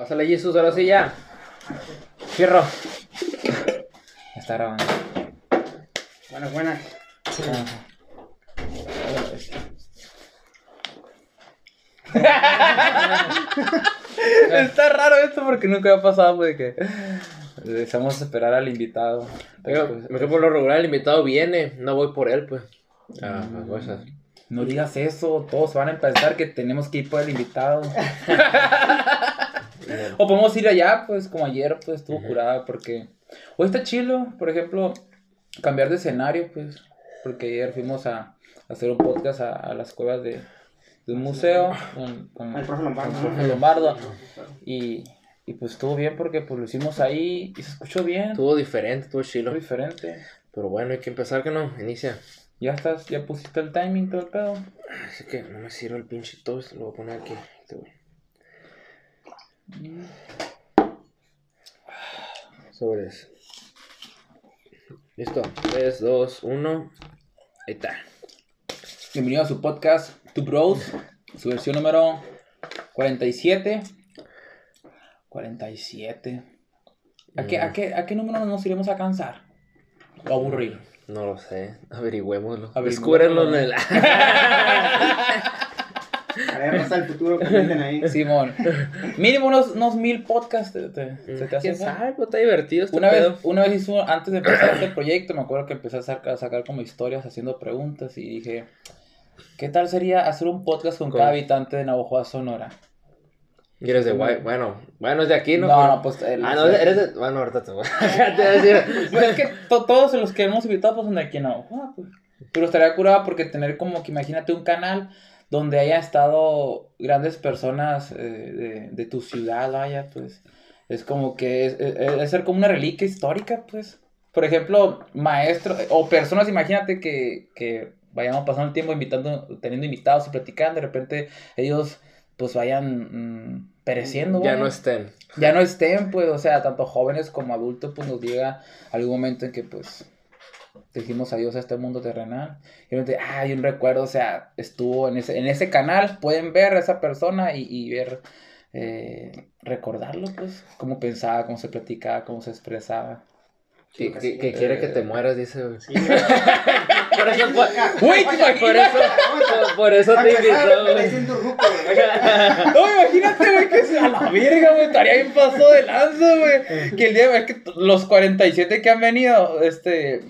Pásale, Jesús, ahora sí ya. Fierro. Está grabando. Buenas, buenas. Está raro esto porque nunca ha pasado, pues, que dejamos esperar al invitado. Pero, pues, por lo regular el invitado viene, no voy por él, pues. Ah, Mm. cosas. no digas eso, todos van a pensar que tenemos que ir por el invitado. o podemos ir allá, pues, como ayer, pues, estuvo Ujú. curada, porque hoy está chilo, por ejemplo, cambiar de escenario, pues, porque ayer fuimos a, a hacer un podcast a, a las cuevas de, de un museo con, con- El profe Lombardo. con el profe Lombardo. Y, y pues estuvo bien porque pues lo hicimos ahí y se escuchó bien. Estuvo diferente, estuvo chilo. Estuvo diferente. Pero bueno, hay que empezar, que no? Inicia. Ya estás, ya pusiste el timing, todo el pedo. Así que no me sirve el pinche toast, lo voy a poner aquí. Este güey. Sobre eso. Listo. 3, 2, 1. Ahí está. Bienvenido a su podcast, Tu Bros, su versión número 47. 47. ¿A qué, a qué, a qué número nos iremos a cansar? O aburrir. No lo sé. Averigüémoslo. Averigüémoslo. Descúbrenlo en el. A ver, hasta el futuro, comenten ahí. Simón. Mínimo unos, unos mil podcasts. ¿Te, te- se te hace ¿Quién eso? sabe? Pues está divertido este Una vez, una vez hizo, antes de empezar este proyecto, me acuerdo que empecé a sacar, a sacar como historias haciendo preguntas y dije, ¿qué tal sería hacer un podcast con cada habitante de Navajoa, Sonora? Y eres de guay. Bueno, bueno, es de aquí, ¿no? No, no, pues... el- Ah, no, eres de. Bueno, ahorita te voy a decir. Pues es que to- todos los que hemos invitado pues son de aquí en Navajoa, pues. Pero estaría curado porque tener como que imagínate un canal donde haya estado grandes personas eh, de, de tu ciudad, vaya, pues. Es como que es, es- es ser como una reliquia histórica, pues. Por ejemplo, maestros o personas, imagínate que, que vayamos pasando el tiempo invitando, teniendo invitados y platicando, de repente ellos pues vayan mm, pereciendo, Ya vaya no estén. ya no estén, pues, o sea, tanto jóvenes como adultos, pues nos llega algún momento en que, pues, decimos adiós a este mundo terrenal. Y de repente, ah, hay un recuerdo, o sea, estuvo en ese, en ese canal, pueden ver a esa persona y, y ver, eh, recordarlo, pues, cómo pensaba, cómo se platicaba, cómo se expresaba. Que, que, que quiere que te mueras, dice, güey. Sí, Por eso, por, eso, por, eso te invitó. No, imagínate, güey, que sea a la verga, güey, estaría bien paso de lanza, güey. Que el día, es que los 47 que han venido, este,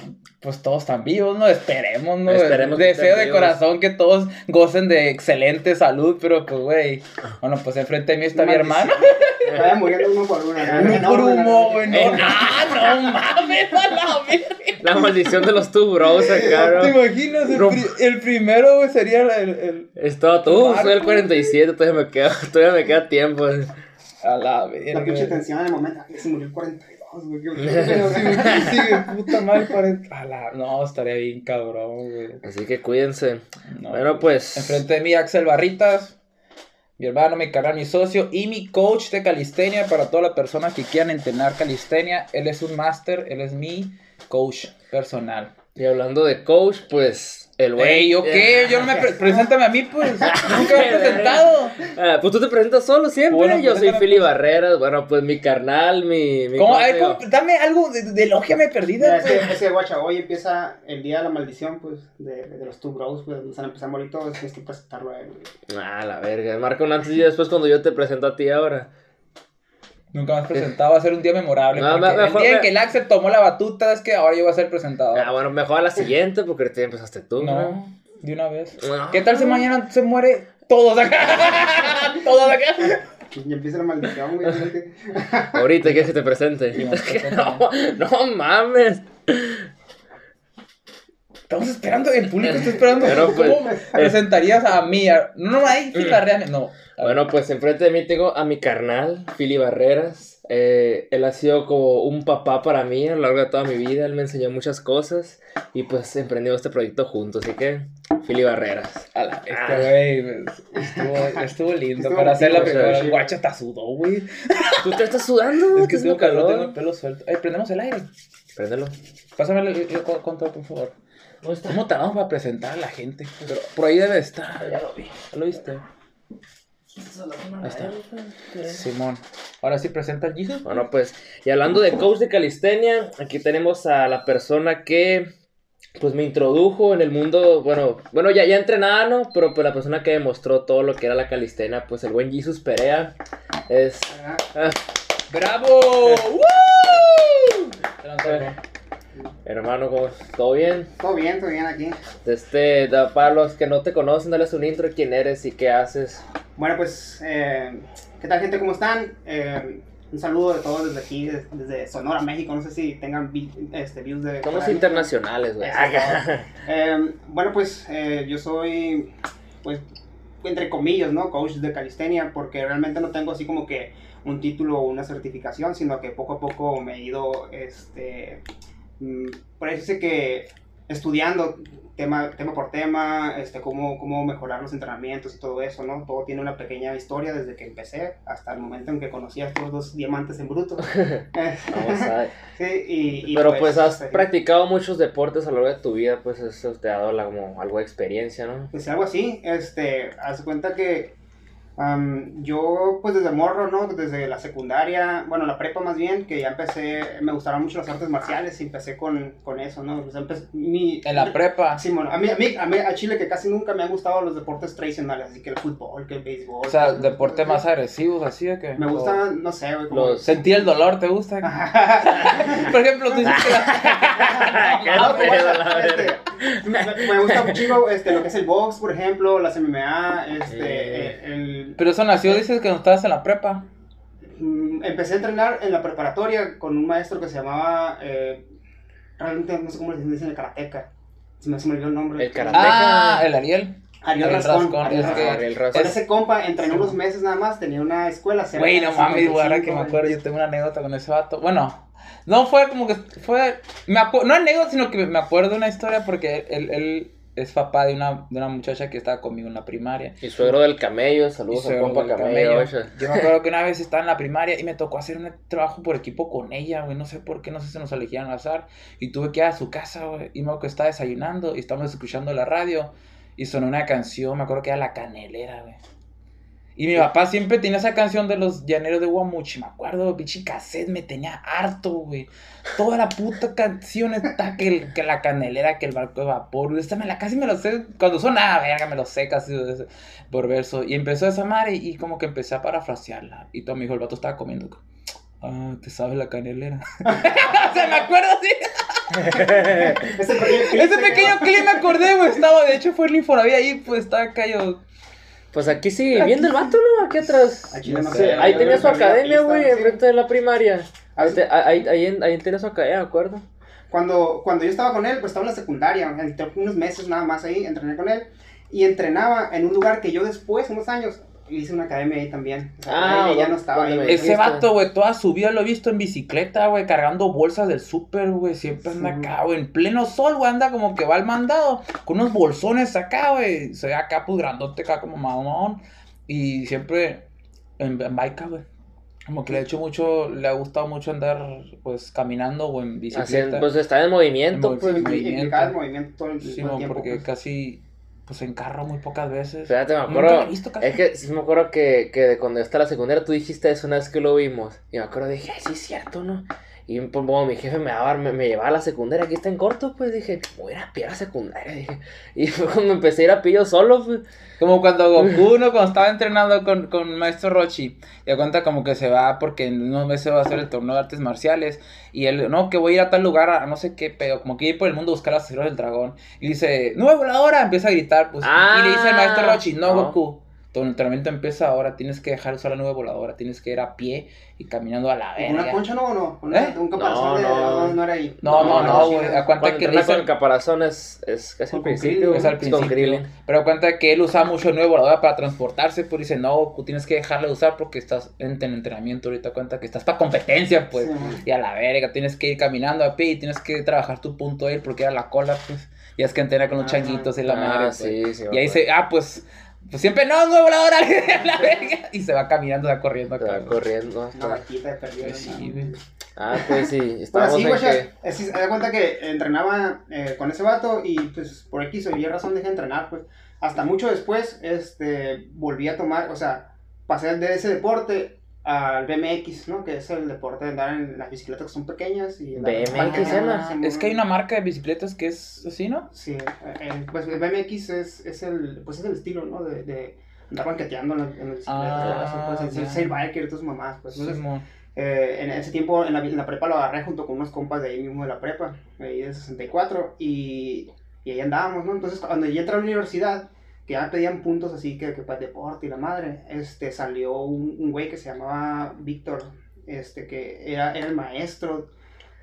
pues todos están vivos, ¿no? Esperemos, ¿no? Esperemos que Deseo de vivos. corazón que todos gocen de excelente salud, pero pues, güey, bueno, pues enfrente de mí está mi hermano. Vaya muriendo uno por uno. güey, no. Ah, no mames, a la verga. La maldición de los two bros acá, ¿Te ¿no? imaginas? El, pri- el primero, güey, sería el, el- Es todo tú, soy el 47, todavía me queda, todavía me queda tiempo. A la La verga. pinche güey. tensión en el momento. Se murió el 42, güey. güey, puta madre, 40. A la- No, estaría bien cabrón, güey. Así que cuídense. No. Bueno, pues. Enfrente de mí, Axel Barritas, mi hermano, mi carnal, mi socio y mi coach de calistenia para todas las personas que quieran entrenar calistenia. Él es un máster, él es mi coach personal. Y hablando de coach, pues. El güey. Ey, ¿yo qué? Yo no me pre- preséntame a mí, pues. Nunca me he presentado. Ah, pues tú te presentas solo siempre. Bueno, Yo soy preséntame, Philly pues. Barreras. Bueno, pues mi carnal, mi. mi ¿Cómo? Dame algo de, de Mira, perdida, ese, güey. ese guacha, hoy empieza el día de la maldición, pues, de, de los two bros, pues, donde están empezando ahorita, tienes que presentarlo a él, güey. Ah, la verga. Marca un antes y después cuando yo te presento a ti ahora. Nunca me has presentado, va a ser un día memorable. No, porque me- el mejor día en me- que el Axel tomó la batuta es que ahora yo voy a ser presentador. Ah, bueno, mejor a la siguiente porque ahorita ya empezaste tú. No, de una vez. No. ¿Qué tal si mañana se muere todos acá? todos acá. Y empieza la maldición, güey. Ahorita quieres que te presente. No, no mames. Estamos esperando, el público está esperando. Pero, pues, ¿Cómo presentarías a mí? A- No, no, ahí sí la real. No. Bueno, pues enfrente de mí tengo a mi carnal, Philly Barreras. Eh, él ha sido como un papá para mí a lo largo de toda mi vida. Él me enseñó muchas cosas y pues emprendimos este proyecto juntos. Así que, Philly Barreras. A la Ah. güey. pues, Estuvo, estuvo lindo. Estuvo para hacer la primera. El guacha hasta sudó, güey. ¿Tú te estás sudando? Es que ¿Tienes tengo calor, tengo el pelo suelto. Ay, prendemos el aire. Préndelo. Pásame el, el- el control, por favor. ¿Dónde está? ¿Cómo tardamos para presentar a la gente? Pero por ahí debe estar. Ya lo vi. ¿Lo viste? Ahí está. Simón. Ahora sí presenta el Jesus. Bueno, pues, y hablando de coach de calistenia, aquí tenemos a la persona que, pues, me introdujo en el mundo, bueno, bueno, ya, ya entrenaba, ¿no? Pero pues la persona que demostró todo lo que era la calistenia, pues, el buen Jesus Perea, es... ah, ¡Bravo! ¡Woo! Hermano, ¿cómo- ¿todo bien? Todo bien, todo bien aquí. Este, da- para los que no te conocen, dales un intro de quién eres y qué haces. Bueno, pues, eh, ¿qué tal gente? ¿Cómo están? Eh, un saludo de todos desde aquí, des- desde Sonora, México. No sé si tengan vi- este, views de... Somos internacionales, güey. Eh, bueno, pues yo soy, pues, entre comillas, ¿no? Coach de calistenia, porque realmente no tengo así como que un título o una certificación, sino que poco a poco me he ido, este, parece que estudiando tema, tema por tema, este, cómo, cómo mejorar los entrenamientos y todo eso, ¿no? Todo tiene una pequeña historia desde que empecé hasta el momento en que conocí a estos dos diamantes en bruto. Vamos a sí, y, y Pero pues has este, practicado muchos deportes a lo largo de tu vida, pues eso te ha dado la- como algo de experiencia, ¿no? Pues algo así, este, haz cuenta que am, yo pues desde morro, ¿no? Desde la secundaria, bueno, la prepa más bien, que ya empecé, me gustaron mucho las artes marciales y empecé con, con eso, ¿no? Empecé- mi, En la prepa. Sí, bueno, a mí, a mí, a mí, a Chile que casi nunca me han gustado los deportes tradicionales, así que el fútbol, que el béisbol. O sea, deportes más agresivos, así o qué? así. Me gusta, no sé, güey, como... Los- Sentir el dolor, ¿te gusta? Por ejemplo, tú dices que la... Ah, pero, pedo, la este, me gusta mucho este, lo que es el box, por ejemplo, las MMA, este, Eh. el, Pero eso nació, dices que no estabas en la prepa. Mm, empecé a entrenar en la preparatoria con un maestro que se llamaba, eh, realmente no sé cómo le dicen el karateca, se me, se me olvidó el nombre. El karateca. Ah, el Ariel. Ariel Ariel Rascón. Ariel es Rascón. Ariel ese compa entrenó unos meses nada más, tenía una escuela. Güey, no mames, ahora que 55, me acuerdo, yo tengo una anécdota con ese vato. Bueno, no fue como que fue. Me acu- no anécdota, sino que me acuerdo de una historia porque él, él es papá de una, de una muchacha que estaba conmigo en la primaria. Y suegro del camello, saludos al compa camello. camello. Yo me acuerdo que una vez estaba en la primaria y me tocó hacer un trabajo por equipo con ella, güey. No sé por qué, no sé si nos elegían al azar. Y tuve que ir a su casa, güey. Y me acuerdo que estaba desayunando y estábamos escuchando la radio. Y sonó una canción, me acuerdo que era La Canelera, güey. Y mi papá siempre tenía esa canción de los llaneros de Guamuchi, me acuerdo, pinche cassette, me tenía harto, güey. Toda la puta canción está que, el- que la canelera, que el barco de vapor, güey. Esta me la casi me lo sé, cuando sonaba, verga, me lo sé casi por verso. Y empezó esa madre y como que empecé a parafrasearla. Y todo me dijo, el vato estaba comiendo. Ah, ¿te sabes la canelera? o sea, me acuerdo así. Ese pequeño clip se me acordé, güey. Estaba, de hecho, fue el Infonavit ahí, pues estaba acá yo. Pues aquí sigue viviendo el vato, ¿no? Aquí atrás. Aquí no Sí, sé, ahí tenía su academia, güey, sí. enfrente de la primaria. Ahí, Ah, ahí, ahí, en- ahí tenía su academia, ¿de acuerdo? Cuando, cuando yo estaba con él, pues estaba en la secundaria, entre unos meses nada más ahí, entrené con él. Y entrenaba en un lugar que yo después, unos años, hice una academia ahí también. O sea, Ah, ella ya no ¿dónde- estaba ahí. Ese vato, güey, toda su vida lo he visto en bicicleta, güey, cargando bolsas del súper, güey. Siempre anda Sí. acá, güey, en pleno sol, güey, anda como que va al mandado, con unos bolsones acá, güey. Se ve acá, pues, grandote acá como mamón. Y siempre en, en bike, güey. Como que le ha hecho mucho, le ha gustado mucho andar, pues, caminando o en bicicleta. Haciendo, pues está en movimiento, En pues. movimiento. El movimiento todo el, Sí, todo el no, tiempo. porque pues. casi, pues, en carro muy pocas veces. Fíjate, me Nunca acuerdo. he visto casi. Es que sí me acuerdo que, que de cuando yo estaba en la secundaria tú dijiste eso una vez que lo vimos. Y me acuerdo, dije, sí es cierto, ¿no? Y pues, como mi jefe me, daba, me, me llevaba a la secundaria, aquí está en corto, pues dije, voy a ir a a la secundaria. Dije. Y fue cuando empecé a ir a pie yo solo, pues. Como cuando Goku, ¿no? Cuando estaba entrenando con, con Maestro Rochi, da cuenta como que se va porque en unos meses va a hacer el torneo de artes marciales, y él, no, que voy a ir a tal lugar, a no sé qué, pero como que ir por el mundo a buscar las esferas del dragón, y dice, ¡Nueva voladora! Empieza a gritar, pues, y le dice el Maestro Ah, Rochi, no, no. Goku, tu entrenamiento empieza ahora, tienes que dejar de usar la nube voladora, tienes que ir a pie y caminando a la ¿Con ¿Una verga. concha no o no? ¿Una, ¿Eh? ¿Un caparazón No, de.? no. No, no era ahí. No, no, no, güey, sí, cuenta Cuando que entrenas con el caparazón es, es casi al principio. Es al principio. Pero cuenta que él usa mucho el nuevo volador para transportarse, pues dice, no, Goku, tienes que dejarle de usar porque estás en, en entrenamiento ahorita, cuenta que estás para competencia, pues. Sí. Y a la verga, tienes que ir caminando a pie y tienes que trabajar tu punto ahí porque era la cola, pues. Y es que entrena con los Ah, changuitos y la madre. Ah, pues. sí, sí. me Y ahí dice, ah, pues, pues siempre no, nuevo volador, a la verga. Y se va caminando, va corriendo Se va acá. corriendo. Una hasta- vaquita perdido. Pues sí, ¿no? güey. Ah, pues sí. Bueno, Estábamos sí, en güey, que... eh, sí, se da cuenta que entrenaba eh, con ese vato y pues por X o Y razón dejé de entrenar, pues. Hasta mucho después, este, volví a tomar, o sea, pasé de ese deporte al BMX, ¿no? Que es el deporte de andar en las bicicletas que son pequeñas y BMX, Es que hay una marca de bicicletas que es así, ¿no? Sí, eh, pues el BMX es, es el, pues es el estilo, ¿no? De, de andar banqueteando en la, en la bicicleta, Ah, pues el, el sus mamás, pues. Entonces, eh, en ese tiempo en la, en la prepa lo agarré junto con unos compas de ahí mismo de la prepa, de ahí del 64, y, y ahí andábamos, ¿no? Entonces, cuando ya entré a la universidad, que ya pedían puntos así que, para el deporte y la madre, este, salió un, un güey que se llamaba Víctor, este, que era, era el maestro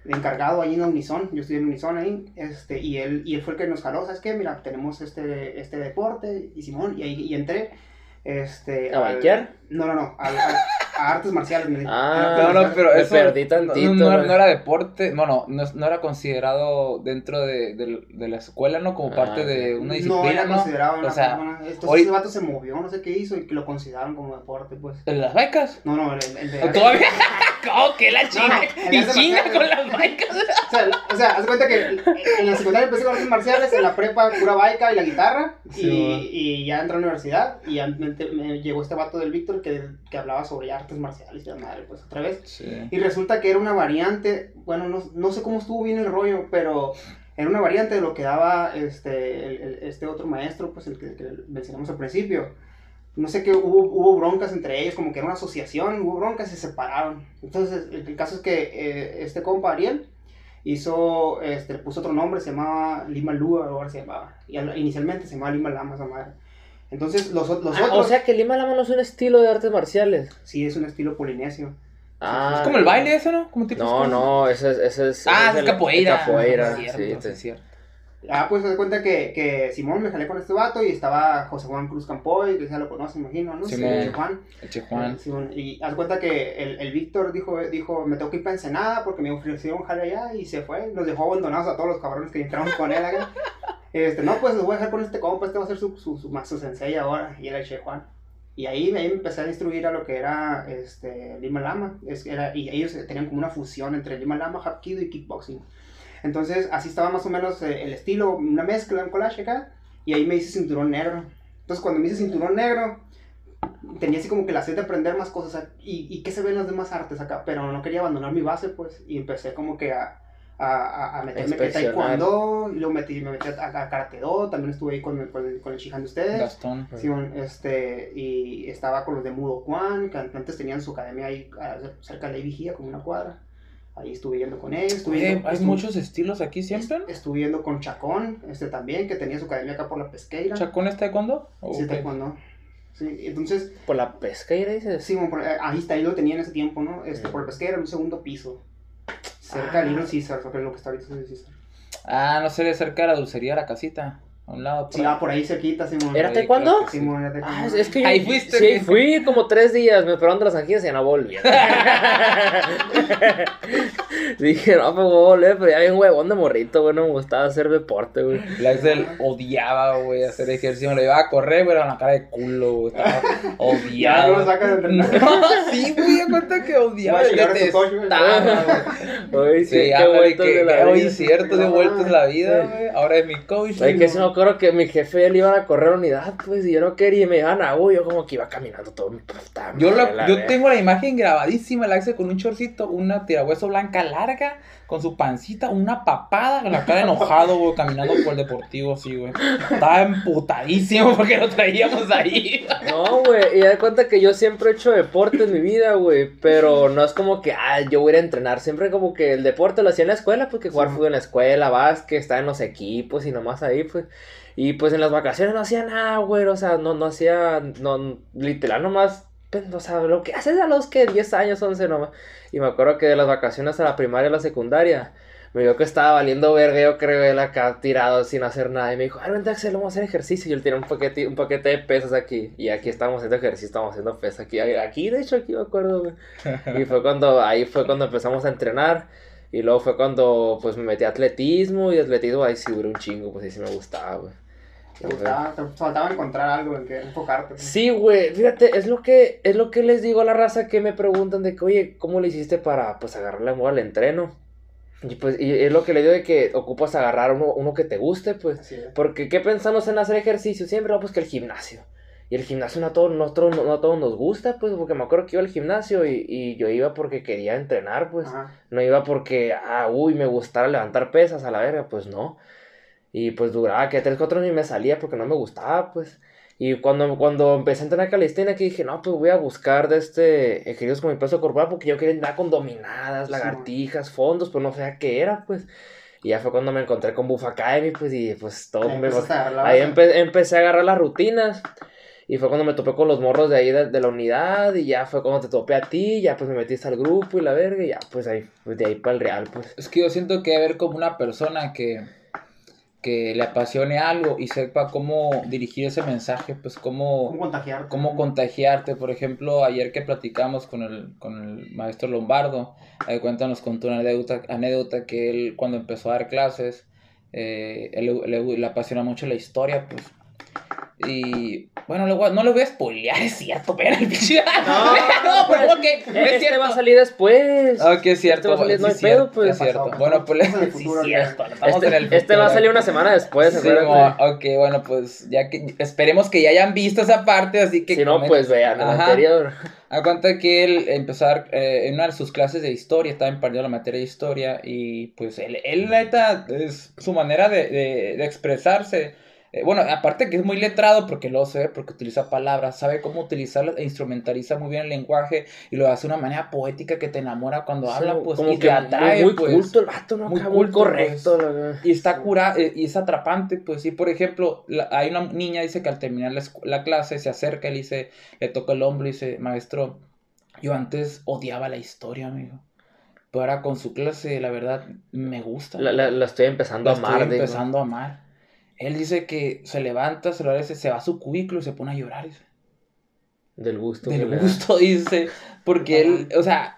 encargado ahí en Unison, yo estudié en Unison ahí, este, y él, y él fue el que nos jaló, ¿sabes qué? Mira, tenemos este, este deporte, y Simón, y ahí y entré, este... ¿A bikear? No, no, no, al- al- a artes marciales. me. Ah, No, no, pero Me eso perdí no- tantito, no, no, no era deporte, bueno, no, no era considerado dentro de, de- de la escuela, ¿no? Como Ah, parte de una No disciplina, era ¿no? considerado O sea, una- Entonces hoy- ese vato se movió, no sé qué hizo, y que lo consideraron como deporte, pues. ¿En las becas? No, no, el, el de... ¿Todavía? ¿Cómo que la chinga? no, y chinga con las becas. O sea, o sea, haz cuenta que en la secundaria empecé con artes marciales, en la prepa pura baica y la guitarra, Sí, y, ya entré a la universidad, y ya me, me llegó este vato del Víctor que, que hablaba sobre artes marciales y la madre, pues otra vez. Sí. Y resulta que era una variante, bueno, no, no sé cómo estuvo bien el rollo, pero era una variante de lo que daba este, el- el- este otro maestro, pues el que, que mencionamos al principio. No sé qué, hubo, hubo broncas entre ellos, como que era una asociación, hubo broncas y se separaron. Entonces, el, el caso es que eh, este compa, Ariel, hizo, este, le puso otro nombre, se llamaba Lima Lua, o ahora se llamaba. Y al- inicialmente se llamaba Lima Lama, esa madre. Entonces, los, los Ah, otros, o sea que Lima Lama no es un estilo de artes marciales. sí, es un estilo polinesio. Ah, Es como el baile ese, ¿no? Como tipo No, no, ese es. Ese es Ah, ese es capoeira. Capoeira, Sí, sí. cierto, te- sí, cierto. Ah, pues se da cuenta que, que Simón me jalé con este vato y estaba José Juan Cruz Campoy, que ya lo conoce, imagino, ¿no? Simón. José Juan. Eche Juan. Simón, y haz cuenta que el, el Víctor dijo, dijo, me tengo que ir para Ensenada porque me ofrecieron jale allá y se fue. Nos dejó abandonados a todos los cabrones que entramos con él acá. Este, no, pues los voy a dejar con este compa, este va a ser su, su, su, su sensei ahora, y era el Che Juan. Y ahí, ahí me empecé a instruir a lo que era este, Lima Lama. Es, era, y ellos tenían como una fusión entre Lima Lama, Hapkido y Kickboxing. Entonces, así estaba más o menos eh, el estilo, una mezcla, un collage acá. Y ahí me hice cinturón negro. Entonces, cuando me hice cinturón negro, tenía así como que la sed de aprender más cosas. Y, y qué se ven las demás artes acá. Pero no quería abandonar mi base, pues. Y empecé como que a, a, a, meterme que taekwondo. Y luego metí, me metí a, a karate do. También estuve ahí con, el- con, el, con el Shihan de ustedes. Gastón. Simón, este, y estaba con los de Mudo Kwan, que antes tenían su academia ahí ah, cerca de la Vigía, como una cuadra. Ahí estuve yendo con ellos. Estuve Oye, yendo- hay estuve- muchos estilos aquí siempre. Estuve yendo con Chacón, este también, que tenía su academia acá por la pesqueira. ¿Chacón está de cuándo? Sí, Ok. taekwondo. Sí, entonces, Por la pesqueira dices. sí, bueno, por- eh, ahí está, ahí lo tenía en ese tiempo, ¿no? Este, Mm. por la pesquera, en un segundo piso. Cerca Ah. del Little que es lo que está ahorita es el Caesar. Ah, no sé, de cerca de la dulcería de la casita. A un lado. por Sí, ahí. ah, por ahí cerquita, Simón. ¿Era que sí. Simón, era. Ah, es, que yo, Ahí fuiste, Sí, fui como tres días, me esperaron de las anginas y ya no volví. Dije, no, pues voy a volver, pero ya bien huevón de morrito, güey, no me gustaba hacer deporte, güey. La Excel odiaba, güey, hacer ejercicio. Me lo llevaba a correr, güey, con la cara de culo, güey. Estaba Ya no lo odiado. sacas de entrenar. No, sí, güey, de cuenta que odiaba. Voy a coche, güey. güey. Oye, sí, Sí, qué vueltas que, de la que hoy vida. cierto, de vueltas la vida, sí. güey. Ahora es mi coach. Oye, que güey. si me acuerdo que mi jefe le iban a correr unidad, pues, y yo no quería, y me iban a, uy, yo como que iba caminando todo. puta Yo, la- la yo tengo la imagen grabadísima, el Axel con un chorcito, una tirahueso blanca larga, con su pancita, una papada, con la cara enojado, güey, caminando por el deportivo, así, güey. Estaba emputadísimo porque lo traíamos ahí. No, güey, y da cuenta que yo siempre he hecho deporte en mi vida, güey, pero no es como que, ah, yo voy a ir a entrenar, siempre como que el deporte lo hacía en la escuela, porque jugar Sí. fútbol en la escuela, básquet, estar en los equipos y nomás ahí, pues, y pues en las vacaciones no hacía nada, güey, o sea, no, no hacía, no, literal nomás, pues, o sea, lo que haces a los que 10 años, 11 nomás, y me acuerdo que de las vacaciones a la primaria y la secundaria, me vio que estaba valiendo verga, yo creo, él acá tirado sin hacer nada. Y me dijo, ay, vente Axel, vamos a hacer ejercicio. Y él tiene un paquete, un paquete de pesas aquí. Y aquí estamos haciendo ejercicio, estamos haciendo pesas aquí. Aquí, de hecho, aquí me acuerdo, güey. Y fue cuando, ahí fue cuando empezamos a entrenar. Y luego fue cuando, pues, me metí a atletismo. Y atletismo ahí sí duró un chingo, pues ahí sí me gustaba, güey. Te gustaba, te faltaba encontrar algo en que enfocarte. Sí, güey, fíjate, es lo que es lo que les digo a la raza que me preguntan de que, oye, ¿cómo le hiciste para pues agarrarle amor al entreno? Y pues y es lo que le digo de que ocupas agarrar uno, uno que te guste, pues. Porque ¿qué pensamos en hacer ejercicio? Siempre, no, pues que el gimnasio. Y el gimnasio no a todos, no, a todos- no a todos nos gusta, pues, porque me acuerdo que iba al gimnasio y, y yo iba porque quería entrenar, pues. Ajá. No iba porque, ah, uy, me gustara levantar pesas a la verga, pues no. Y pues duraba que tres, cuatro años y me salía porque no me gustaba, pues. Y cuando, cuando empecé a entrenar calistenia, que dije, no, pues voy a buscar de este ejercicios con mi peso corporal porque yo quería entrenar con dominadas, lagartijas, fondos, pero no sabía qué era, pues. Y ya fue cuando me encontré con Buff Academy, pues, y pues todo Ahí me... Ahí empe- empecé a agarrar las rutinas. Y fue cuando me topé con los morros de ahí de, de la unidad. Y ya fue cuando te topé a ti. Ya pues me metiste al grupo y la verga. Y ya pues ahí, pues de ahí para el real, pues. Es que yo siento que haber como una persona que, que le apasione algo y sepa cómo dirigir ese mensaje, pues cómo, ¿Cómo contagiar? cómo contagiarte. Por ejemplo, ayer que platicamos con el, con el maestro Lombardo, ahí cuenta nos contó una anécdota, anécdota que él cuando empezó a dar clases, eh, él, le, le apasiona mucho la historia, pues. Y bueno, a- no le voy a spoilear, es cierto, pero el pinche. No, no, pero ok, es Este cierto. va a salir después. Ok, es cierto. Este va a salir, sí no hay es cierto, pedo, pues. es cierto. Pasó, Bueno, pues sí, es cierto, estamos en el Este, este va a salir una semana después, Sí, ok, bueno, pues ya que esperemos que ya hayan visto esa parte, así que si no, comenten. pues vean el anterior. A cuenta que él dar, eh, en una de sus clases de historia, estaba impartiendo la materia de historia y pues él, él neta, es su manera de, de- de expresarse. Eh, bueno, aparte que es muy letrado porque lo sé, porque utiliza palabras, sabe cómo utilizarlas e instrumentaliza muy bien el lenguaje y lo hace de una manera poética que te enamora cuando habla, Sí, pues, como y que te atrae, muy, muy pues. culto el vato, ¿no? Muy culto, correcto. pues. la verdad. Y está cura eh, y es atrapante, pues sí, por ejemplo, la- hay una niña, dice que al terminar la, la clase se acerca y le dice, le toca el hombro y dice, maestro, yo antes odiaba la historia, amigo. Pero ahora con su clase, la verdad, me gusta. La, la- la estoy empezando La a amar. estoy digo. empezando a amar. Él dice que se levanta, se lo agradece, se va a su cubículo y se pone a llorar. dice. Del gusto. Del gusto, dice. Porque él, o sea,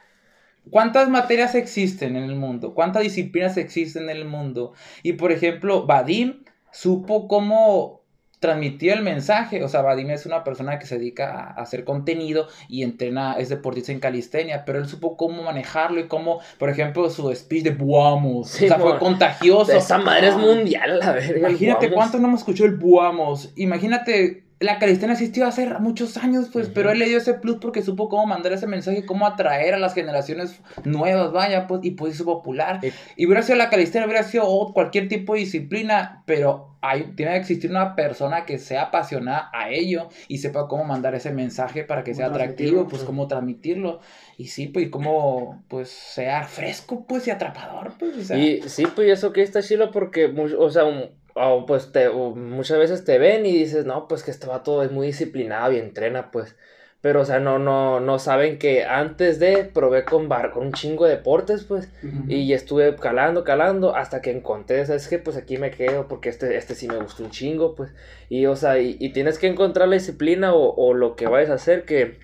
¿cuántas materias existen en el mundo? ¿Cuántas disciplinas existen en el mundo? Y por ejemplo, Vadim supo cómo transmitir el mensaje. O sea, Vadim es una persona que se dedica a hacer contenido y entrena, es deportista en calistenia, pero él supo cómo manejarlo y cómo, por ejemplo, su speech de Buamos. Sí, o sea, fue contagioso. Esa madre es mundial, a la verga. Imagínate cuánto no hemos escuchado el Buamos. Imagínate, la calistenia existió hace muchos años, pues, Ujú. pero él le dio ese plus porque supo cómo mandar ese mensaje, cómo atraer a las generaciones nuevas, vaya, pues, y pues hizo popular. Y- Y hubiera sido la calistenia, hubiera sido ot- cualquier tipo de disciplina, pero hay, tiene que existir una persona que sea apasionada a ello y sepa cómo mandar ese mensaje para que sea atractivo, pues cómo transmitirlo. Y sí, pues, y cómo, pues, sea fresco, pues, y atrapador, pues, o sea. Y sí, pues eso que está chilo porque, o sea, un- o, pues te, o muchas veces te ven y dices, no, pues que este vato es muy disciplinado y entrena, pues. Pero, o sea, no, no, no saben que antes de probé con bar, con un chingo de deportes, pues. Y estuve calando, calando, hasta que encontré, ¿sabes qué? Pues aquí me quedo, porque este, este sí me gustó un chingo, pues. Y, o sea, y, y tienes que encontrar la disciplina o, o lo que vayas a hacer, que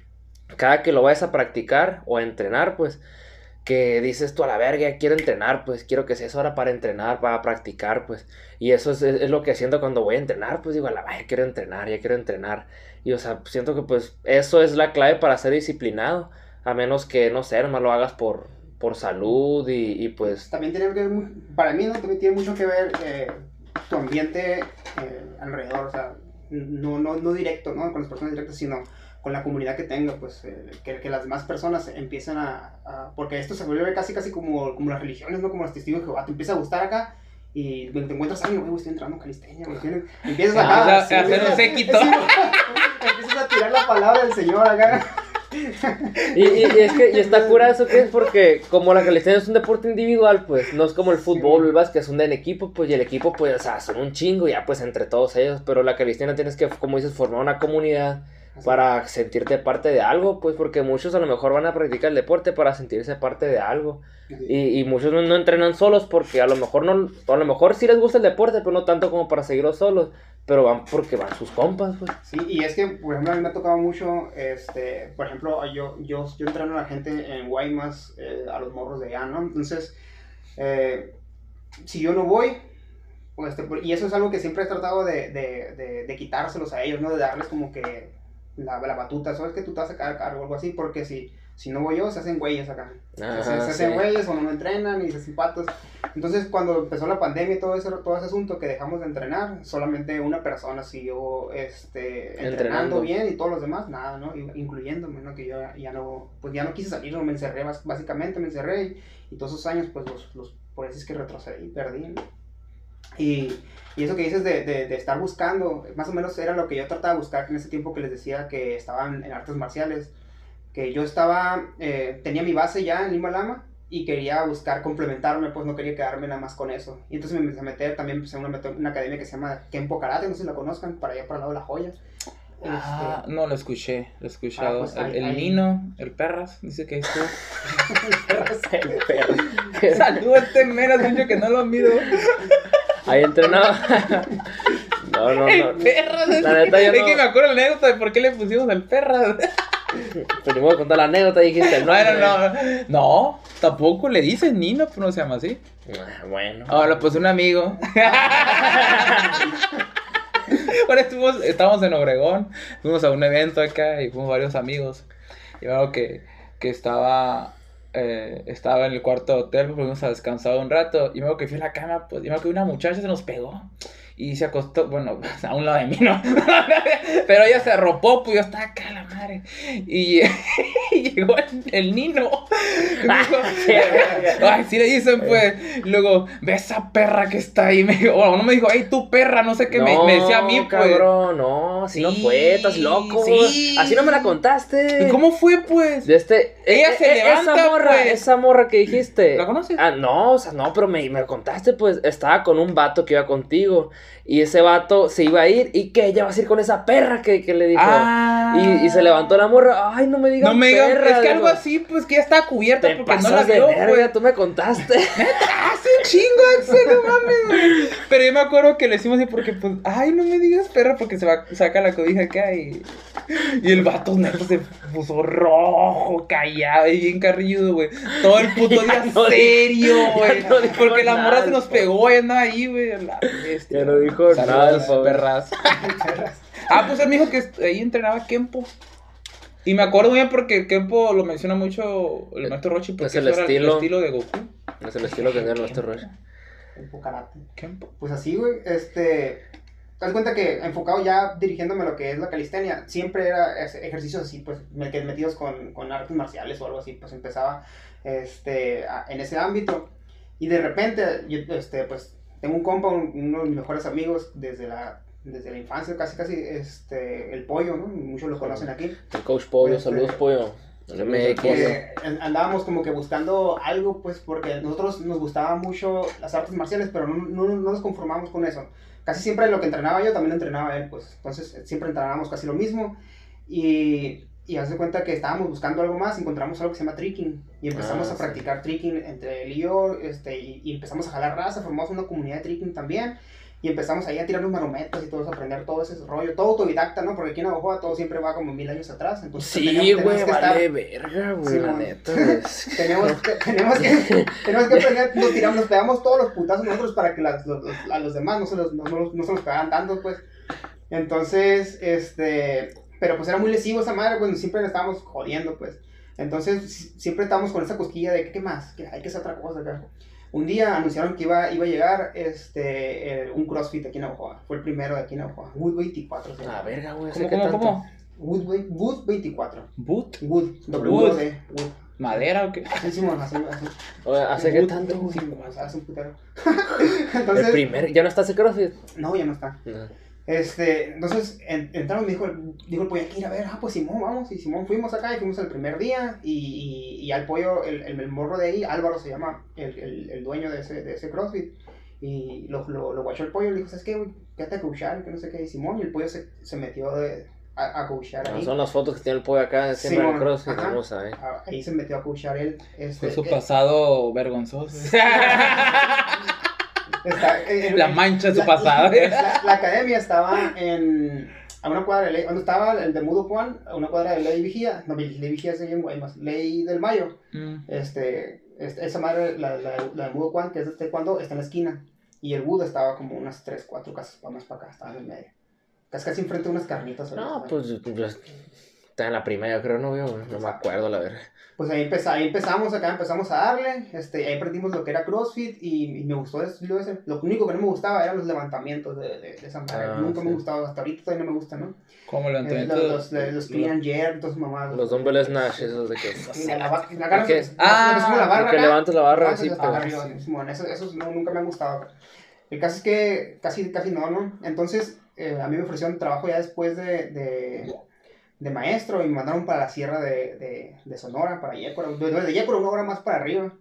cada que lo vayas a practicar o a entrenar, pues, que dices tú a la verga, quiero entrenar, pues, quiero que sea esa hora para entrenar, para practicar, pues. Y eso es, lo que siento cuando voy a entrenar, pues, digo, a la verga, quiero entrenar, ya quiero entrenar. Y, o sea, siento que, pues, eso es la clave para ser disciplinado, a menos que, no sé, nomás lo hagas por, por salud y, y pues También tiene que ver, para mí, ¿no? También tiene mucho que ver eh, tu ambiente eh, alrededor, o sea, no, no, no directo, ¿no? Con las personas directas, sino con la comunidad que tenga, pues, eh, que, que las demás personas empiecen a, a- Porque esto se vuelve casi, casi como, como las religiones, ¿no? Como los testigos de Jehová, te empieza a gustar acá y te encuentras a alguien, güey, estoy entrando en calistenia, güey. tienes- Empiezas Ah, a hacer un empiezas- séquito. sí, empiezas a tirar la palabra del Señor acá. Y, y- y es que y está cura eso que es porque como la calistenia es un deporte individual, pues no es como el fútbol o el básquet, son de en equipo, pues y el equipo pues, o sea, son un chingo ya pues entre todos ellos, pero la calistenia tienes que, como dices, formar una comunidad para sentirte parte de algo, pues porque muchos a lo mejor van a practicar el deporte para sentirse parte de algo y, y muchos no, no entrenan solos porque a lo mejor no, a lo mejor sí les gusta el deporte, pero no tanto como para seguirlo solos, pero van porque van sus compas, pues. Sí, y es que, por ejemplo, a mí me ha tocado mucho, este, por ejemplo, yo, yo, yo entreno a la gente en Guaymas, eh, a los morros de allá, ¿no? Entonces, eh, si yo no voy, pues, este, y eso es algo que siempre he tratado de, de, de, de quitárselos a ellos, ¿no? De darles como que la, la batuta, ¿sabes que tú te vas a quedar a cargo o algo así? Porque si Si no voy yo, se hacen güeyes acá. Ah, se, se hacen sí. güeyes o no entrenan y se hacen patos. Entonces, cuando empezó la pandemia y todo ese, todo ese asunto que dejamos de entrenar, solamente una persona siguió este, entrenando, Entrenando. bien y todos los demás, nada, ¿no? Incluyéndome, ¿no? Que yo ya, no, pues ya no quise salir, no me encerré, básicamente me encerré y, y todos esos años, pues los, los, por eso es que retrocedí, perdí. ¿no? Y, y eso que dices de, de, de estar buscando, más o menos era lo que yo trataba de buscar en ese tiempo que les decía que estaba en, artes marciales, que yo estaba, eh, tenía mi base ya en Lima Lama y quería buscar complementarme, pues no quería quedarme nada más con eso. Y entonces me empecé a meter, también empecé a una, una academia que se llama Kempo Karate, no sé si la conozcan, para allá para el lado de La Joya. Ah, Este, no lo escuché, lo he escuchado. Ah, pues el, ahí- el ahí. Nino, el Perras, dice que esto. El perro. Saludos a este menos, mucho que no lo miro. Ahí entrenaba. No, no, El no. Perras, es, La neta, yo es no- que me acuerdo la anécdota de por qué le pusimos al voy a contar la anécdota y dijiste el No, no, no, no, tampoco le dicen Nino, pero no se llama así. Ah, Bueno. Ahora, pues un amigo. Ahora estuvimos, estábamos en Obregón, fuimos a un evento acá y fuimos varios amigos. Y veo que, que estaba, eh, estaba en el cuarto hotel, pues fuimos a descansar un rato. Y veo que fui a la cama, pues, y veo que una muchacha se nos pegó. Y se acostó, bueno, a un lado de mí, ¿no? Pero ella se arropó, pues yo estaba acá, la madre. Y, y llegó el, el Nino. Dijo, Ay, sí le dicen, pues. Luego, ve esa perra que está ahí. Me o no me dijo, ay, tu perra, no sé qué. me, me decía a mí, pues. cabrón, no, así no fue, estás loco. sí. Así no me la contaste. ¿Y cómo fue, pues? De este, Ella se levanta, esa morra, pues. esa morra que dijiste. ¿La conoces? Ah, no, o sea, no, pero me, me contaste, pues, estaba con un vato que iba contigo. Y ese vato se iba a ir. ¿Y que ella va a ir con esa perra que, que le dijo? Ah. Y, y se levantó la morra. Ay, no me digas No me perra. es que algo así, pues que ya estaba cubierta Te porque no la pues. tú me contaste. Hace un chingo, Axel, no mames. Pero yo me acuerdo que le decimos así porque, pues, ay, no me digas perra, porque se va, saca la cobija acá y. Y el vato neta se puso rojo, callado y bien carrilludo, güey. Todo el puto día no serio, güey. no porque la nada, morra se nos pegó y andaba ahí, güey. la bestia. Ya no dijo nada, el perras. Ah, pues él me dijo que ahí entrenaba Kempo. Y me acuerdo bien porque Kempo lo menciona mucho el maestro Rochi porque Es el eso era estilo. estilo de Goku. Es el estilo que tiene nuestro rey. Kempo Karate. Kempo. Pues así, güey, este... Te das cuenta que enfocado ya dirigiéndome a lo que es la calistenia, siempre era ejercicios así, pues me quedé metidos con, con artes marciales o algo así, pues empezaba este, a- en ese ámbito. Y de repente, yo, este, pues tengo un compa, un- uno de mis mejores amigos desde la, desde la infancia, casi casi, este, el pollo, ¿no? Muchos lo conocen aquí. El coach Pollo, Este, saludos Pollo. An- andábamos como que buscando algo, pues, porque nosotros nos gustaban mucho las artes marciales, pero no, no, no nos conformamos con eso. Casi siempre lo que entrenaba yo también lo entrenaba él, pues. Entonces, siempre entrenábamos casi lo mismo. Y, y haz de cuenta que estábamos buscando algo más, encontramos algo que se llama tricking. Y empezamos Ah, a sí. practicar tricking entre él y yo, este, y, y empezamos a jalar raza, formamos una comunidad de tricking también. Y empezamos ahí a tirar los marometas y todos a aprender todo ese rollo, todo autodidacta, ¿no? Porque aquí en Navajo todo siempre va como mil años atrás. Entonces, Sí, güey, que estar- vale verga, güey, Sí, la neta, tenemos que, tenemos que, tenemos que aprender, nos tiramos, nos pegamos todos los putazos nosotros para que las- los, los- a los demás no se los, no, no se los pegaran tanto, pues. Entonces, este, pero pues era muy lesivo esa madre, pues siempre le estábamos jodiendo, pues. Entonces, si- siempre estábamos con esa cosquilla de, ¿qué más? Que hay que hacer otra cosa acá. Un día anunciaron que iba, iba a llegar este, el- un CrossFit aquí en Navajo. Fue el primero de aquí en Navajo. Wood 24. se llama. Ah, verga, güey. ¿Cómo, cómo, tanto. cómo? Wood, Wood 24. ¿Boot? Wood. W Wood. Wood. ¿Madera o qué? Sí, así, ¿hace qué tanto? Sí, hace un putero. El primer, ¿ya no está ese CrossFit? no, ya no está. No. Este, entonces en- entraron y me dijo, dijo el pollo, hay que ir a ver, ah, pues Simón, vamos. Y Simón fuimos acá y fuimos el primer día. Y, y, y al pollo, el, el, el morro de ahí, Álvaro se llama, el, el, el dueño de ese, de ese CrossFit. Y lo, lo, lo guachó el pollo y le dijo, ¿sabes qué, güey? Quédate a coachar, que no sé qué. Y Simón, y el pollo se, se metió de, a, a coachar No, ahí. son las fotos que tiene el pollo acá, siempre en el Simón, CrossFit. ajá. Vamos a ver. Ah, Ahí se metió a coachar él. Este, Fue su eh, pasado vergonzoso. está- eh, La mancha de su pasado. La, la academia estaba en. A una cuadra de ley. ¿Dónde estaba el de Mudo Juan? A una cuadra de ley Vigía. No, ley Vigía es en Guaymas. Ley del Mayo. Mm. Este, este- esa madre, la, la, la de Mudo Juan, que es de taekwondo, está en la esquina. Y el Buda estaba como unas 3, 4 casas más para acá. Estaba en el medio. Casi, casi enfrente de unas carnitas. No, ahorita, pues yo está en la primera, yo creo, no veo, no me acuerdo, la verdad. pues ahí, empeza- ahí empezamos acá, empezamos a darle, este, ahí aprendimos lo que era CrossFit y, y me gustó ese. Lo único que no me gustaba eran los levantamientos de, de, de esa madre. Ah, Nunca me sí. gustaba, hasta ahorita todavía no me gusta, ¿no? Como Eh, levantamiento. los, los, los clean and jerk, esas mamadas. Los dumbbell snatch, esos de que. La, la, la ¿Qué? es- es como la barra que levantas la barra así, hasta pues, eso- esos no, nunca me han gustado. El caso es que casi, casi no, ¿no? Entonces, eh, a mí me ofrecieron trabajo ya después de, de, de maestro y me mandaron para la sierra de, de, de Sonora, para Yécora, de, de Yécora una hora más para arriba.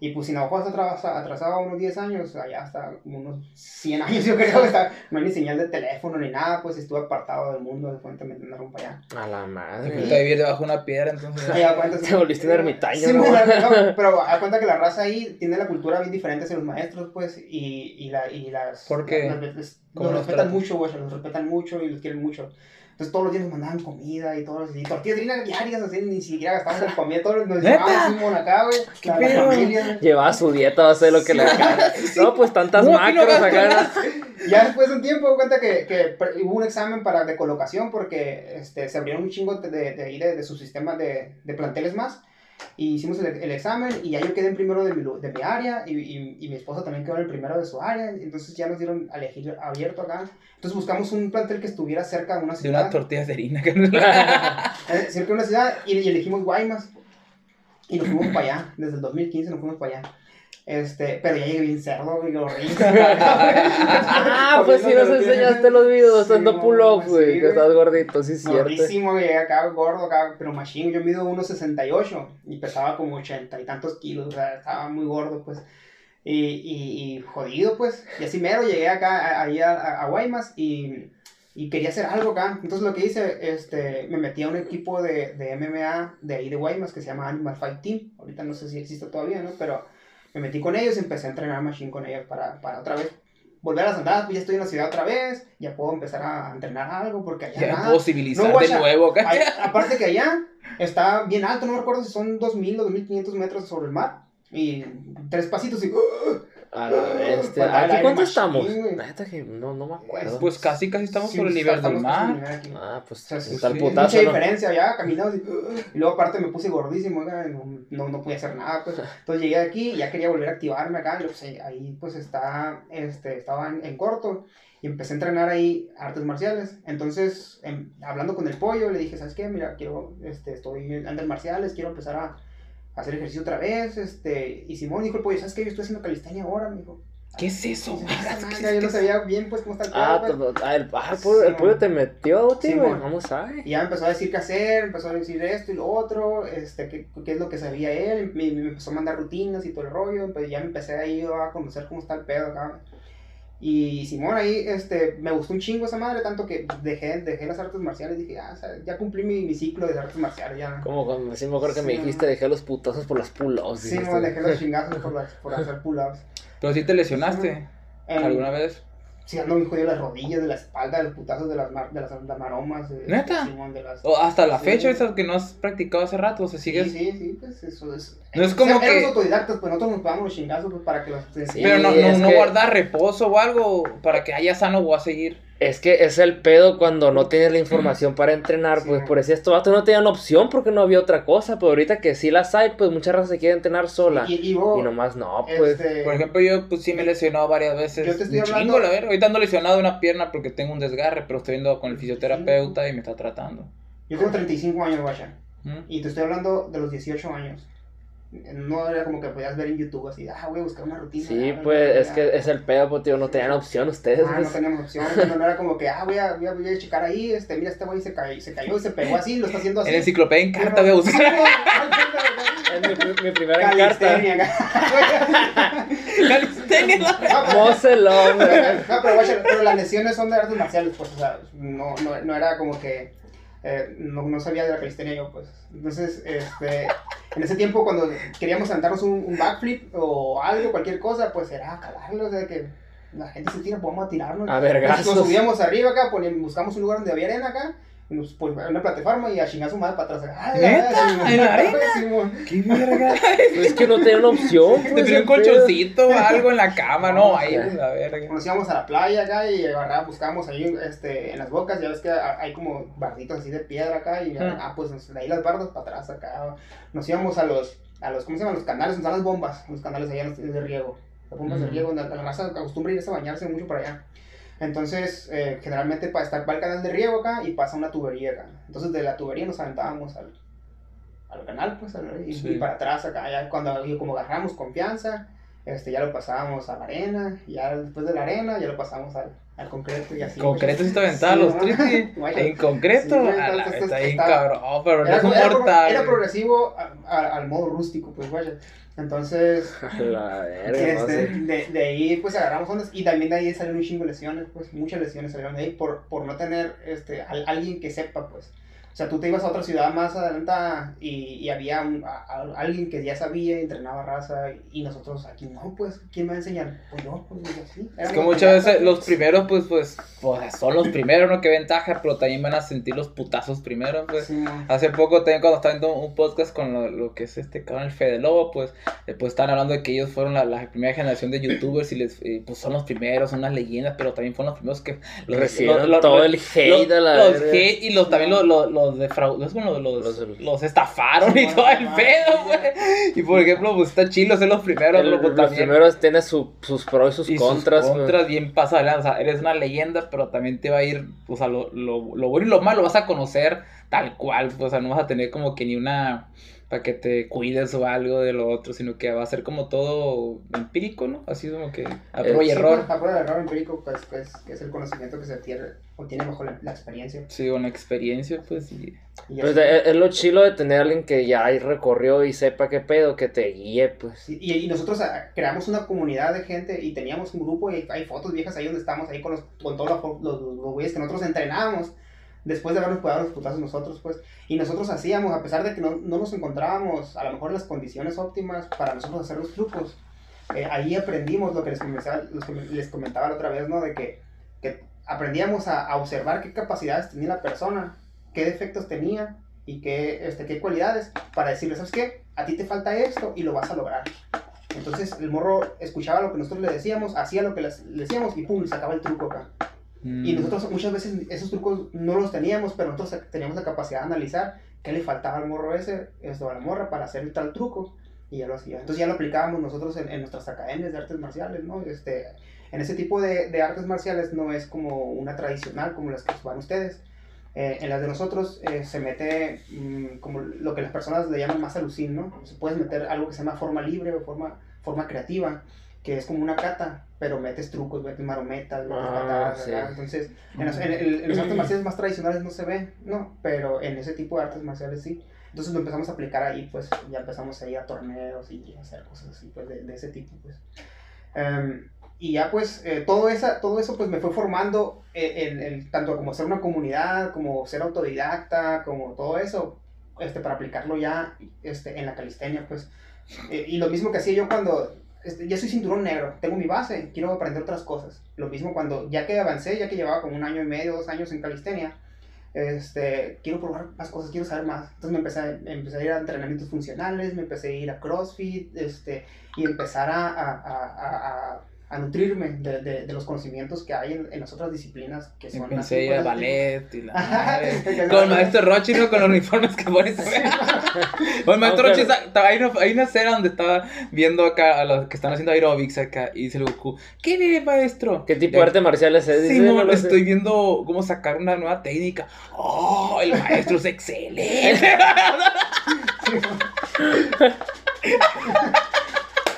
Y pues Sinaloa está atrasa- atrasado unos 10 años, allá hasta unos 100 años yo creo, está, no hay ni señal de teléfono ni nada, pues estuve apartado del mundo, de cuenta me mandaron para allá. A la Te madre. a vivir debajo de una piedra, entonces. Cuenta, Te volviste un ermitaño, Sí, ¿no? no, pero a cuenta que la raza ahí tiene la cultura bien diferente hacia los maestros, pues, y, y, la, y las... ¿Por qué? las- las- les- ¿Cómo los los respetan tratan? mucho, güey, los respetan mucho y los quieren mucho. Entonces todos los días nos mandaban comida y todos y tortillas de harina diarias, así, ni siquiera gastábamos en comida, todos nos llevaban Simón acá, güey, ¿Qué pedo? Llevaba su dieta, va a ser lo que le No, pues tantas No, macros acá. Ya después de un tiempo, cuenta que, que hubo un examen para de colocación porque este, se abrieron un chingo de, de, de, ahí de, de su sistema de, de planteles más. Y hicimos el, el examen y ya yo quedé en primero de mi, de mi área y, y, y mi esposa también quedó en el primero de su área. Entonces ya nos dieron a elegir abierto acá. Entonces buscamos un plantel que estuviera cerca de una De ciudad. unas tortillas de harina. eh, cerca de una ciudad y, y elegimos Guaymas. Y nos fuimos para allá. Desde el 2015 nos fuimos para allá. Este, pero ya llegué bien cerdo, güey, horrible. Ah, pues sí nos enseñaste los videos Sí, haciendo no, pull-up, sí, güey. güey. Que estás gordito, sí cierto. Gordísimo, llegué acá gordo, acá, pero machine. Yo mido 1,68 y pesaba como 80 y tantos kilos, o sea, estaba muy gordo, pues. Y, y, y jodido, pues. Y así mero llegué acá, ahí a, a, a Guaymas y, y quería hacer algo acá. Entonces lo que hice, este, me metí a un equipo de, de MMA de ahí de Guaymas que se llama Animal Fight Team. Ahorita no sé si existe todavía, ¿no? Pero me metí con ellos y empecé a entrenar machine con ellos para, para otra vez volver a las andadas, pues ya estoy en la ciudad otra vez, ya puedo empezar a entrenar algo, porque allá Ya nada. puedo civilizar No, de nuevo acá. Ay, aparte que allá está bien alto, no me recuerdo si son 2.000 o 2.500 metros sobre el mar. Y tres pasitos y... A la bestia. Pues, al ¿Aquí aire cuánto estamos? güey. Neta que no, no me acuerdo. Pues casi, casi estamos Sí, sobre el nivel del mar. en. Ah, pues O sea, sí, está el sí, putazo, mucha ¿no? diferencia, ya caminamos y, y luego aparte me puse gordísimo, no, no, no podía hacer nada, pues. Entonces llegué aquí y ya quería volver a activarme acá, y pues ahí, pues está, este, estaba en, en corto y empecé a entrenar ahí artes marciales. Entonces, em, hablando con el pollo, le dije, ¿sabes qué? Mira, quiero, este, estoy en artes marciales, quiero empezar a, a hacer ejercicio otra vez, este, y Simón dijo el pollo, ¿sabes qué? Yo estoy haciendo calistenia ahora, me dijo. ¿Qué es eso? Y dije, "Ah, manga, Yo no sabía bien, pues, cómo está el Ah, pedo, pues". todo- ah, el, ah, el pollo, el Sí, pollo mon. te metió, tío, Sí, güey. Vamos a ver. Y ya me empezó a decir qué hacer, empezó a decir esto y lo otro, este, qué, qué es lo que sabía él, me, me empezó a mandar rutinas y todo el rollo, pues ya me empecé ahí a conocer cómo está el pedo acá. Y Simón ahí, este, me gustó un chingo esa madre, tanto que dejé, dejé las artes marciales, dije, ah, o sea, ya cumplí mi, mi ciclo de artes marciales, ya. Como cuando sí me acuerdo que me dijiste, dejé los putazos por las pull-ups. Sí, no, dejé los chingazos por, las- por hacer pull-ups. Pero sí te lesionaste. ¿Alguna vez? Sí, ando bien jodido de las rodillas, de la espalda, de los putazos de las, mar- de las, las maromas. de- ¿Neta? De las... O hasta la Sí. fecha, esas que no has practicado hace rato, o sea, Sí, sigues. sí, sí, pues eso es. No es como Éramos que- autodidactas, pues nosotros nos pegamos los chingazos pues, para que los. Sí. Pero no, no, no que- guardar reposo o algo para que haya sano o a seguir. Es que es el pedo cuando no tienes la información para entrenar, Sí. pues por eso estos vatos no tenían opción porque no había otra cosa, pero ahorita que sí las hay, pues muchas razas se quieren entrenar sola. Y, y vos, Y nomás no, pues. este, Por ejemplo, yo pues sí me he lesionado varias veces. Yo te estoy hablando- Chingo, la ver. Ahorita ando lesionado de una pierna porque tengo un desgarre, pero estoy viendo con el fisioterapeuta y me está tratando. yo tengo 35 años, guacha. ¿Mm? Y te estoy hablando de los 18 años. No era como que podías ver en YouTube así, ah, voy a buscar una rutina. Sí, ah, pues ya, es ya. que es el pedo, pues tío, no tenían opción ustedes. Ah, pues. no teníamos opción, no, no era como que, ah, voy a, voy a, voy a checar ahí, este, mira, este güey se cayó, se cayó y se pegó así, lo está haciendo así. En enciclopedia en carta no. voy a buscar. Es mi, mi primera. Calistenia. Calistenia, la- No, pero-. No, pero, pero las lesiones son de artes marciales, pues, o sea, no, no, no era como que, eh, no, no sabía de la calistenia yo, pues. Entonces, este, en ese tiempo cuando queríamos levantarnos un, un backflip o algo, cualquier cosa, pues era calarlo, o sea, que la gente se tira, pues vamos a tirarnos. A vergazos. nos subíamos arriba acá, poníamos, buscamos un lugar donde había arena acá, nos, pues, en una plataforma y a chingar su madre para atrás. ¡Ah, ¿Neta? Simón! ¿En la arena? Simón. ¡Qué verga! Pues es que no tenía una opción. Te Pues, tenía un colchoncito o algo en la cama, no, ahí, pues, la verga. Nos íbamos a la playa acá y agarraba, buscábamos ahí este, en las bocas, ya ves que hay como barditos así de piedra acá y Ah. ah, pues ahí las bardas para atrás acá. Nos íbamos a los, a los, ¿cómo se llaman? Los canales, donde están las bombas, los canales allá de riego. Las bombas de riego, donde la raza acostumbra irse a bañarse mucho para allá. Entonces, eh, generalmente pa- está va el canal de riego acá y pasa una tubería acá. Entonces, de la tubería nos aventábamos al, al canal, pues, al- y, Sí. y para atrás acá. Ya cuando y como agarramos confianza, este, ya lo pasábamos a la arena, y ya después de la arena, ya lo pasamos al, al concreto y así. Concreto pues. si te aventaba Sí, los ¿no? Guacha. En concreto, Sí, la vez, está bien cabrón. Oh, pero no Era, es era pro- mortal. era progresivo a- a- al modo rústico, pues, vaya. Entonces, A La verga, no este, sé. de, de ahí pues agarramos ondas y también de ahí salieron un chingo de lesiones, pues muchas lesiones salieron de ahí por, por no tener este, al- alguien que sepa, pues. O sea, tú te ibas a otra ciudad más adelante y, y había un- a- a- alguien que ya sabía, entrenaba raza y nosotros aquí no, pues, ¿quién me va a enseñar? Pues yo, pues así. Es que muchas veces los pues. primeros, pues, pues, pues, son los primeros, ¿no? Qué ventaja, pero también van a sentir los putazos primero, pues. Sí. Hace poco también cuando estaba viendo un podcast con lo, lo que es este cabrón, el Fede Lobo, pues, eh, pues estaban hablando de que ellos fueron la, la primera generación de youtubers y les, eh, pues son los primeros, son unas leyendas, pero también fueron los primeros que... Los, Recibieron los- todo los- el hate los, a la los hate y los, también los, los, los defraudaron, los, los, Los- los estafaron y todo el pedo, güey. Y por ejemplo, pues está chido ser los primeros, El- pues, los también... primeros tienen su- sus pros y sus y contras. sus pues. contras bien pasa adelante. O sea, eres una leyenda, pero también te va a ir, o sea, lo, lo, lo bueno y lo malo vas a conocer tal cual. pues, O sea, no vas a tener como que ni una para que te cuides o algo de lo otro, sino que va a ser como todo empírico, ¿no? Así como que a prueba y Sí, error. pues, a prueba de error empírico, pues, que es, que es el conocimiento que se adquiere, obtiene bajo la, la experiencia. Sí, con experiencia, pues, y... Y Pues es, es lo chilo de tener a alguien que ya ahí recorrió y sepa qué pedo, que te guíe, pues. Y, y nosotros ah, creamos una comunidad de gente y teníamos un grupo y hay fotos viejas ahí donde estamos ahí con, los, con todos los, los, los- los güeyes que nosotros entrenábamos después de habernos pegado los putazos nosotros pues y nosotros hacíamos a pesar de que no, no nos encontrábamos a lo mejor en las condiciones óptimas para nosotros hacer los trucos eh, ahí aprendimos lo que les comentaba, los que les comentaba la otra vez no de que aprendíamos a, a observar qué capacidades tenía la persona qué defectos tenía y qué, este, qué cualidades para decirle, ¿sabes qué? A ti te falta esto y lo vas a lograr. Entonces el morro escuchaba lo que nosotros le decíamos, hacía lo que les- le decíamos y pum, sacaba el truco acá. Y Mm. nosotros muchas veces esos trucos no los teníamos, pero nosotros teníamos la capacidad de analizar qué le faltaba al morro ese, esto a la morra para hacer el tal truco. Y ya lo hacía. Entonces ya lo aplicábamos nosotros en, en nuestras academias de artes marciales, ¿no? Este, en ese tipo de, de artes marciales no es como una tradicional como las que van ustedes. Eh, en las de nosotros eh, se mete mm, como lo que las personas le llaman más alucin, ¿no? Se puedes meter algo que se llama forma libre o forma, forma creativa, que es como una kata, pero metes trucos, metes marometas, metes Ah, patadas, sí. Entonces, en los, en, el- en los artes marciales más tradicionales no se ve, ¿no? Pero en ese tipo de artes marciales sí. Entonces lo empezamos a aplicar ahí, pues ya empezamos a ir a torneos y a hacer cosas así, pues de, de ese tipo, pues. Em, y ya pues eh, todo, esa, todo eso pues me fue formando eh, en, en- tanto como ser una comunidad, como ser autodidacta, como todo eso, este, para aplicarlo ya este, en la calistenia, pues. Eh, y lo mismo que hacía yo cuando, este, ya soy cinturón negro, tengo mi base, quiero aprender otras cosas. Lo mismo cuando, ya que avancé, ya que llevaba como un año y medio, dos años en calistenia, este, quiero probar más cosas, quiero saber más. Entonces me empecé, a- empecé a ir a entrenamientos funcionales, me empecé a ir a CrossFit, este, y empezar a, a, a, a- nutrirme de, de, de los conocimientos que hay en, en las otras disciplinas que son Empecé así, a ir a pues, ballet y la madre. Con el maestro Rochi, ¿no? Con los uniformes que pones. Con el maestro Rochi, hay una, hay una escena donde estaba viendo acá a los que están haciendo aerobics acá y dice Goku, ¿qué viene, maestro? ¿Qué tipo de arte marciales es? Sí, Dice, no, no lo sé. estoy viendo cómo sacar una nueva técnica. ¡Oh, el maestro es excelente!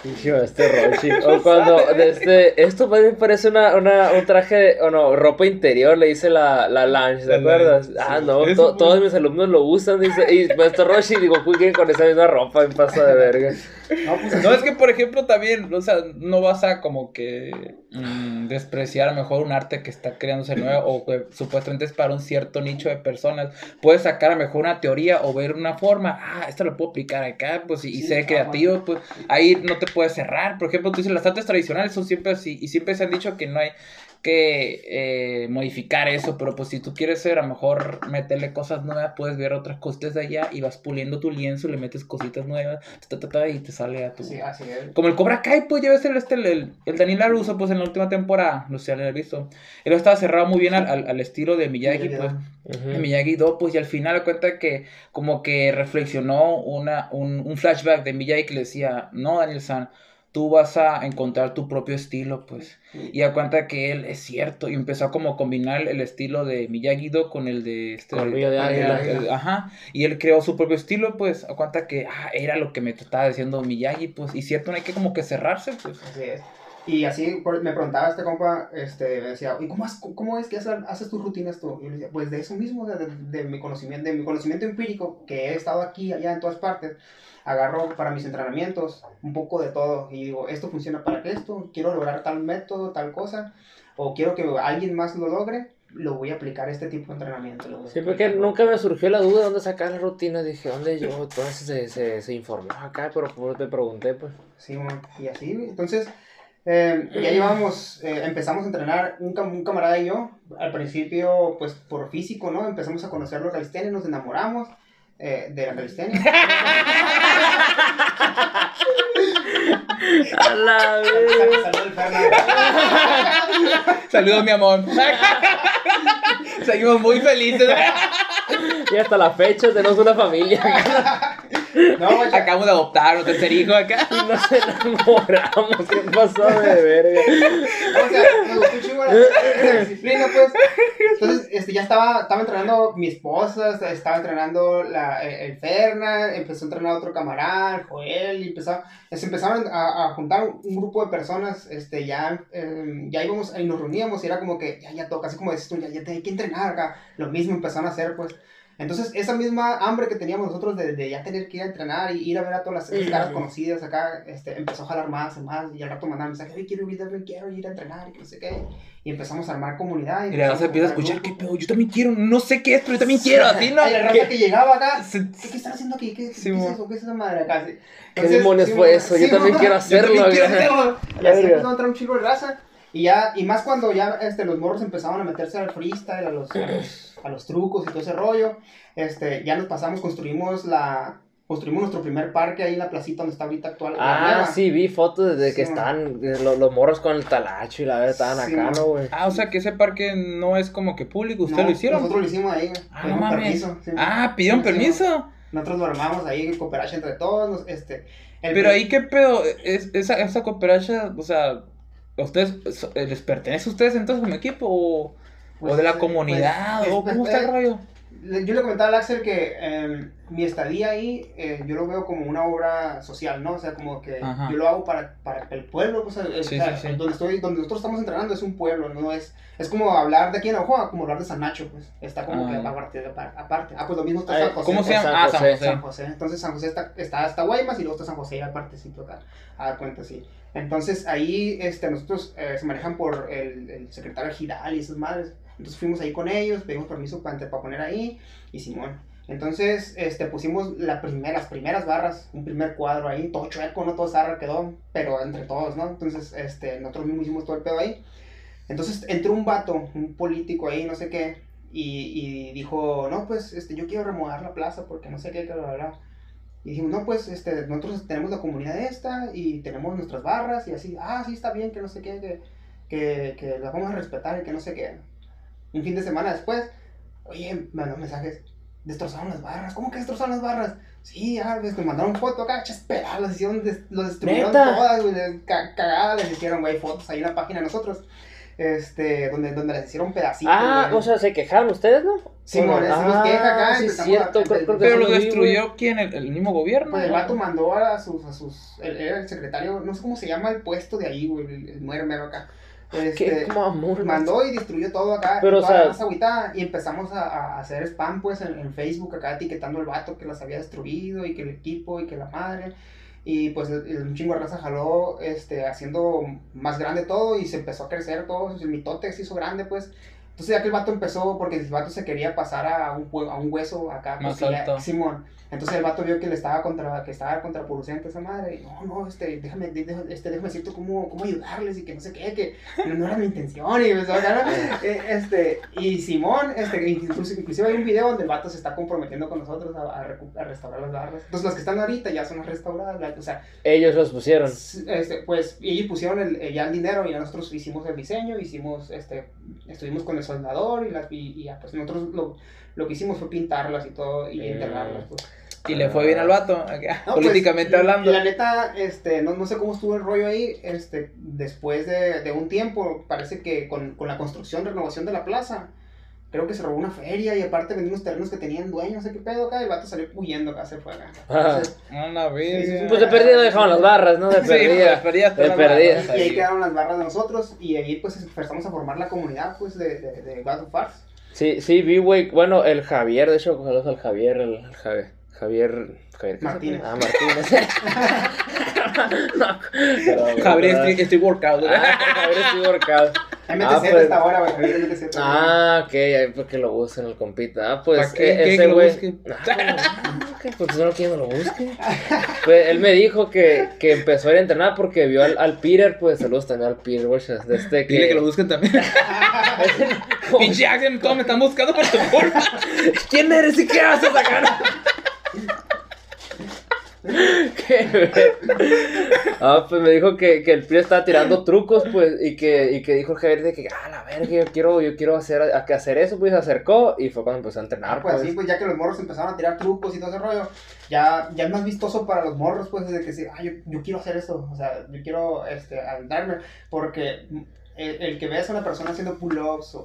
Este Rochi. O cuando, este, esto me parece una, una, un traje, o no, ropa interior, le dice la, la Lange, ¿te acuerdas? Ah, no, Eso to- fue- todos mis alumnos lo usan, dice, y maestro Rochi, digo, ¿quién quieren con esa misma ropa en paso de verga? No, pues, No, es que por ejemplo también, o sea, no vas a como que mm, despreciar a lo mejor un arte que está creándose nuevo o que supuestamente es para un cierto nicho de personas. Puedes sacar a lo mejor una teoría o ver una forma, ah, esto lo puedo aplicar acá, pues y, Sí, ser ah, creativo, pues ahí no te puedes cerrar. Por ejemplo, tú dices, las artes tradicionales son siempre así y siempre se han dicho que no hay que eh, modificar eso, pero pues si tú quieres ser, a lo mejor meterle cosas nuevas, puedes ver otras cosas de allá y vas puliendo tu lienzo, le metes cositas nuevas, ta, ta, ta, y te sale a tu... Sí, así es. Como el Cobra Kai, pues ya ves el, este, el, el Daniel LaRusso, pues en la última temporada, no sé si lo he visto, él estaba cerrado muy bien al, al, al estilo de Miyagi, Miyagi, pues, Ujú. de Miyagi Do, pues, y al final da cuenta que como que reflexionó una, un, un flashback de Miyagi que le decía, no, Daniel-san, tú vas a encontrar tu propio estilo, pues. Y da cuenta que él es cierto, y empezó a como combinar el estilo de Miyagi-Do con el de este... Colmillo de águila. el- Ajá, y él creó su propio estilo, pues, a cuenta que ah, era lo que me estaba diciendo Miyagi, pues, y cierto, no hay que como que cerrarse, pues. Así es. Y así por- me preguntaba este compa, este, me decía, ¿y cómo, has- cómo es que haces, haces tus rutinas tú? Y yo le decía, pues de eso mismo, sea, de, de mi conocimiento, de mi conocimiento empírico, que he estado aquí, allá, en todas partes, agarro para mis entrenamientos un poco de todo y digo, esto funciona para esto, quiero lograr tal método, tal cosa, o quiero que alguien más lo logre, lo voy a aplicar este tipo de entrenamiento. Sí, porque nunca me surgió la duda de dónde sacar las rutinas. Dije, ¿dónde yo? Entonces se, se, se informó acá, pero te pregunté, pues. Sí, y así, entonces, eh, ya llevamos, eh, empezamos a entrenar un, cam- un camarada y yo, al principio, pues, por físico, ¿no? Empezamos a conocer la calistenia, nos enamoramos eh, de la calistenia. A la Sal- Saludos al Fernando. Saludos, mi amor. Seguimos muy felices. Y hasta la fecha tenemos una familia. No, ya- Acabamos de adoptar un tercer hijo acá. Y nos enamoramos. ¿Qué pasó de verga? O sea, me gustó un chingo la, la disciplina, pues. Entonces, este, ya estaba, estaba entrenando mi esposa, estaba entrenando la, el Ferna, empezó a entrenar otro camarada, el Joel, y empezó, se empezaron a, a juntar un grupo de personas, este, ya, eh, ya íbamos, y nos reuníamos, y era como que, ya, ya toca, así como dices tú, ya, ya te hay que entrenar acá, lo mismo empezaron a hacer, pues. Entonces, esa misma hambre que teníamos nosotros de, de ya tener que ir a entrenar y ir a ver a todas las, las caras conocidas acá, este, empezó a jalar más y más, y al rato mandaron mensajes, "Oye, quiero ir, quiero ir a entrenar, y que no sé qué. Y empezamos a armar comunidad. Y la raza empieza a escuchar, ¿qué pedo? Yo también quiero, no sé qué es, pero yo también quiero, así, ¿no? Ay, la raza que llegaba acá, ¿qué, qué están haciendo aquí? ¿Qué, Sí, qué es eso? ¿Qué es esa madre acá? Sí. ¿Qué demonios fue eso? Yo sí, también quiero hacerlo. güey. Y así empezó a entrar un chico de raza. Y ya, y más cuando ya este, los morros empezaban a meterse al freestyle, a los, a los, a los trucos y todo ese rollo, este, ya nos pasamos, construimos la, construimos nuestro primer parque ahí en la placita donde está ahorita actual. Ah, sí, vi fotos desde que Sí, están eh, lo- los, morros con el talacho y la verdad estaban Sí, acá, man. ¿no, güey? Ah, o sea que ese parque no es como que público, ¿ustedes No, lo hicieron? Nosotros lo hicimos ahí, güey. Ah, no mames. permiso, sí. Ah, pidieron Sí, sí, permiso. Nosotros lo armamos ahí en cooperacha entre todos, este... el- Pero ahí, ¿qué pedo? Es, esa, esa cooperacha, o sea, ¿a ¿ustedes eh, les pertenece a ustedes entonces como equipo? ¿O, Pues, o de la eh, comunidad? pues, ¿O pues, cómo está el eh, rollo? Yo le comentaba al Axel que eh, mi estadía ahí, eh, yo lo veo como una obra social, ¿no? O sea, como que Ajá. yo lo hago para, para el pueblo, pues, el- Sí, o sea, sí, sí. Donde, estoy, donde nosotros estamos entrenando es un pueblo, no es... Es como hablar de aquí en Ojoa, como hablar de San Nacho, pues. Está como Ah. que aparte, aparte. Ah, pues lo mismo está San José. ¿Cómo se llama? San Ah, San José. San José. Entonces San José está, está hasta Guaymas y luego está San José y aparte, sí, toca. A dar cuenta, sí. Entonces ahí este, nosotros eh, se manejan por el, el secretario Giral y esas madres. Entonces fuimos ahí con ellos, pedimos permiso para, para poner ahí y Simón. Entonces este, pusimos las primeras barras, un primer cuadro ahí, todo chueco, no todo zarra quedó, pero entre todos, ¿no? Entonces este, nosotros mismos hicimos todo el pedo ahí. Entonces entró un vato, un político ahí, no sé qué, y, y dijo, no, pues este, yo quiero remodelar la plaza porque no sé qué, que bla. Y dijimos, no, pues este, nosotros tenemos la comunidad esta y tenemos nuestras barras y así, ah, sí, está bien, que no sé qué, que, que, que las vamos a respetar y que no sé qué. Un fin de semana después, oye, me mandaron mensajes, destrozaron las barras, ¿cómo que destrozaron las barras? Sí, ya, ves, me mandaron foto acá, chas, las hicieron, des- los destruyeron ¿Neta? todas, güey, les- ca- cagadas les hicieron, güey, fotos ahí en la página de nosotros, este, donde, donde les hicieron pedacitos, Ah, güey. o sea, se quejaron ustedes, ¿no? Sí, mon, ah, hicimos queja acá, sí, cierto, a- creo, creo que Pero lo vi, destruyó quién, el, el mismo gobierno. Pues el vato mandó a sus, a sus, era el secretario, no sé cómo se llama el puesto de ahí, güey, el, el muero mero acá. Este, como amor, mandó y destruyó todo acá, Pero, toda o sea- la agüitada, y empezamos a, a hacer spam, pues, en, en Facebook acá, etiquetando al vato que las había destruido, y que el equipo, y que la madre, y pues el, chingo de raza jaló, este, haciendo más grande todo, y se empezó a crecer todo, el mitote se hizo grande, pues, Entonces ya que el vato empezó, porque el vato se quería pasar a un, a un hueso acá. Más porque ya-. Simón. Entonces el vato vio que le estaba contra, que estaba contraproducente esa madre. Y, no, no, este, déjame, este, déjame decirte cómo, cómo ayudarles y que no sé qué, que no, no era mi intención. Y, empezó ¿no? Eh, este, y Simón, este, incluso, inclusive hay un video donde el vato se está comprometiendo con nosotros a, a a restaurar las barras. Entonces las que están ahorita ya son las restauradas. la- o sea, Ellos los pusieron. este, pues ellos pusieron el, ya el dinero y nosotros hicimos el diseño, hicimos, este, estuvimos con el soldador y, las, y, y ya, pues nosotros lo, lo que hicimos fue pintarlas y todo y Mm. internarlas. Pues. Y le fue bien al vato, No, pues, políticamente la- hablando. La neta, este, no, no sé cómo estuvo el rollo ahí, este, después de, de un tiempo, parece que con, con la construcción, renovación de la plaza, creo que se robó una feria y aparte vendió unos terrenos que tenían dueños, no sé qué pedo acá, y el vato salió huyendo acá, se fue acá. Ah. Entonces, Una vez. Sí, sí, sí. Pues de perdida dejaban las barras, ¿no? De Sí, pues, perdida. perdida. de perdida. y ahí quedaron las barras de nosotros y ahí pues empezamos a formar la comunidad pues de, de, de God of Farce. Sí, sí, vi, güey. Bueno, el Javier, de hecho, saludos al Javier, el, el Javier. Javier. Javier ¿qué se Martínez. Ah, Martínez. No, pero, Javier, estoy, estoy workout. Ah, Javier estoy workout. MTC Ah, pues. hasta ahora, güey. Ah, ok, ahí porque lo busquen el compita. Ah, pues ¿Pa' qué? eh, ¿Qué? ese ¿Que lo güey. busque? Ah, ok, Porque no no lo busque. Pues él me dijo que, que empezó a ir a entrenar porque vio al, al Peter, pues saludos también al Peter, güey, de este que. Dile que lo busquen también. Pinche Axel, todos me están buscando por tu culpa. ¿Quién eres y qué haces acá? ¿Qué? ah, pues me dijo que, que el Peter estaba tirando trucos, pues, y que, y que dijo el Javier de que, ah, la verga, yo quiero, yo quiero hacer, a, que hacer eso, pues se acercó y fue cuando empezó a entrenar, Ah, pues pues. así, pues ya que los morros empezaron a tirar trucos y todo ese rollo, ya, ya es más vistoso para los morros, pues, desde que decir, ah, yo, yo quiero hacer eso, o sea, yo quiero, este, andarme, porque el, el que veas a una persona haciendo pull-ups o,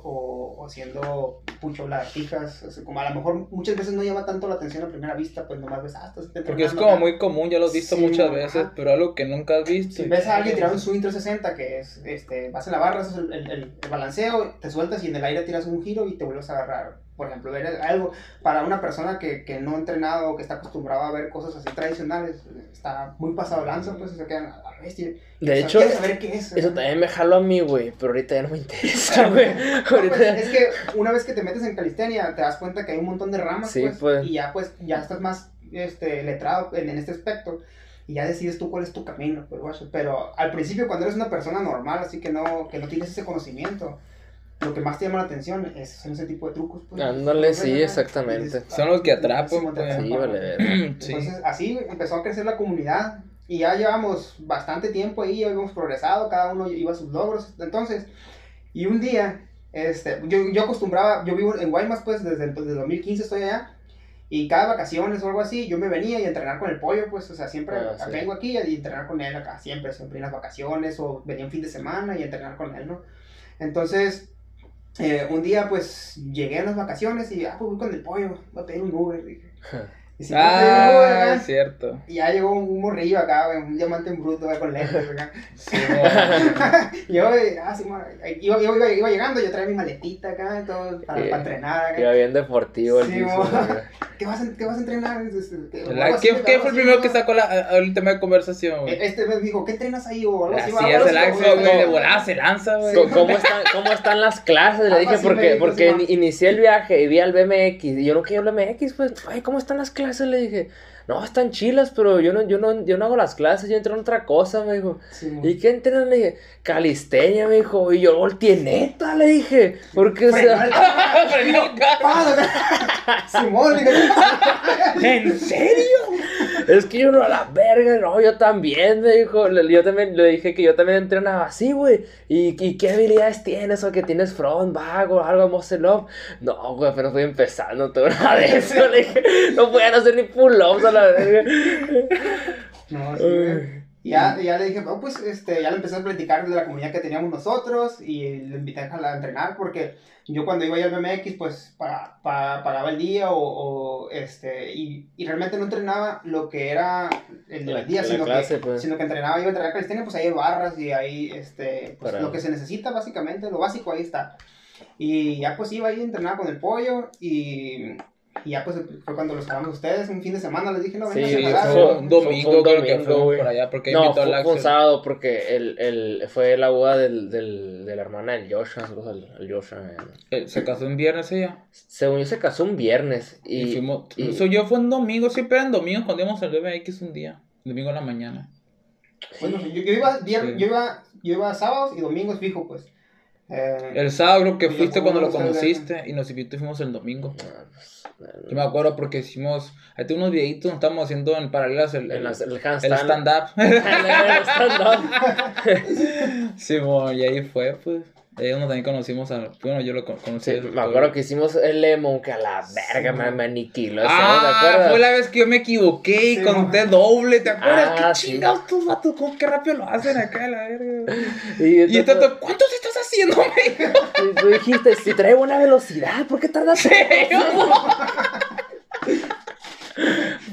o haciendo pucho lagartijas, o sea, como a lo mejor muchas veces no llama tanto la atención a primera vista, pues nomás ves, ah, estás Porque es como acá. muy común, ya lo he visto Sí, muchas ajá. veces, pero algo que nunca has visto. Si ves a alguien tirar un swing 360, que es, este, vas en la barra, haces el, el- el balanceo, te sueltas y en el aire tiras un giro y te vuelves a agarrar. Por ejemplo, ver algo para una persona que, que no ha entrenado o que está acostumbrado a ver cosas así tradicionales, está muy pasado lanza, pues se quedan a la bestia. De O sea, hecho, saber qué es. eso también me jaló a mí, güey, pero ahorita ya no me interesa, güey. No, pues, es que una vez que te metes en calistenia, te das cuenta que hay un montón de ramas, Sí, pues, pues. y ya pues ya estás más este, letrado en, en este aspecto. Y ya decides tú cuál es tu camino, pues, guacho. Pero al principio, cuando eres una persona normal, así que no, que no tienes ese conocimiento, lo que más te llama la atención es, son ese tipo de trucos, pues. Ándale, sí, Ajá. exactamente. Dices, Son los que ah, atrapan, pues. Sí, vale, ver. Sí. Entonces, así empezó a crecer la comunidad y ya llevamos bastante tiempo ahí, ya habíamos progresado, cada uno iba a sus logros. Entonces, y un día, este, yo, yo acostumbraba, yo vivo en Guaymas, pues desde, el- desde 2015 estoy allá. Y cada vacaciones o algo así, yo me venía y a entrenar con el pollo, pues, o sea, siempre Ah, sí. vengo aquí y entrenar con él acá, siempre, siempre en las vacaciones o venía un fin de semana y a entrenar con él, ¿no? Entonces, eh, un día, pues, llegué a las vacaciones y, ah, pues voy con el pollo, voy a pedir un Uber, dije. Y un Uber Ah, acá. es cierto. Y ya llegó un morrillo acá, güey, un diamante en bruto, güey, con lentes, acá. Sí, yo, güey, ah, sí, iba, iba, iba, iba llegando, yo traía mi maletita acá, todo, para, entrenar. acá. Iba bien deportivo el Sí, piso. ¿Qué, vas a, ¿Qué vas a entrenar? Este, ¿qué- La- algo así, ¿Qué, fue el primero que sacó la, el tema de conversación, güey? Este me dijo, ¿qué entrenas ahí? O algo así, así, Axel, güey, de volada se lanza, güey. ¿Cómo, cómo están, ¿Cómo están las clases? Le dije, porque, porque inicié el viaje y vi al BMX. Y yo no quiero el BMX, pues, ay, ¿cómo están las clases? Le dije, no, están chilas, pero yo no, yo no, yo no hago las clases, yo entreno otra cosa, me dijo. Sí. ¿Y qué entrenas? Le dije, calistenia, me dijo. Y yo volteé neta, le dije. Porque, o sea, Simón, ¿En serio? Es que yo no a la verga, no, yo también, me dijo. Yo también le dije que yo también entrenaba así, güey. ¿Y, ¿Y qué habilidades tienes? ¿O que tienes front, bag o algo, muscle up? No, güey, pero estoy empezando, nada de eso. Le dije, no pueden hacer ni pull-ups a la verga. No, sí. Y ya, ya le dije, oh, pues este, ya le empecé a platicar de la comunidad que teníamos nosotros y le invité a a entrenar porque yo cuando iba al BMX pues pa- pa- pagaba el día o, o, este, y, y realmente no entrenaba lo que era el La- día, sino, clase, que, pues. sino que entrenaba, iba a entrenar calistenia, pues ahí hay barras y ahí este, pues, Para- lo que se necesita básicamente, lo básico ahí está. Y ya pues iba ahí a entrenar con el pollo y y ya pues fue cuando los jalamos ustedes, un fin de semana, les dije, no, Sí, vengan Sí, a fue- fue un domingo, fue un creo que güey. por allá, porque No, invitó fue, al fue un sábado porque el, el, fue la boda del, del, de la hermana del Joshua, saludos al, al Joshua. eh. Eh, Se casó en viernes ella. Según yo se casó un viernes y, Y, fuimos. y- Eso yo fue un domingo, siempre eran domingos cuando íbamos al BMX un día. Domingo en la mañana. Bueno, yo, yo iba, vier- Sí. yo, iba, yo iba sábados y domingos fijo, pues. Eh, El sábado creo que fuiste cuando lo conociste y nos invitó y fuimos el domingo. Ah, pues, Yo me acuerdo porque hicimos. Ahí tengo unos videitos, nos estábamos haciendo en paralelas el, el, el el stand-up. El stand-up. sí, bueno, y ahí fue, pues. Ahí donde también conocimos a. Bueno, yo lo con- conocí. Sí, me acuerdo que hicimos el Lemon que a la verga me, me aniquiló. ese, ¿no? ¿Te Ah, fue la vez que yo me equivoqué y Sí, conté doble, ¿te acuerdas? Ah, ¿Qué sí. chingados tus vatos? ¿Cómo qué rápido lo hacen acá, la verga? Y, Y entonces- Tato, ¿cuántos estás haciendo, y tú dijiste, si traigo una velocidad, ¿por qué tardas Sí,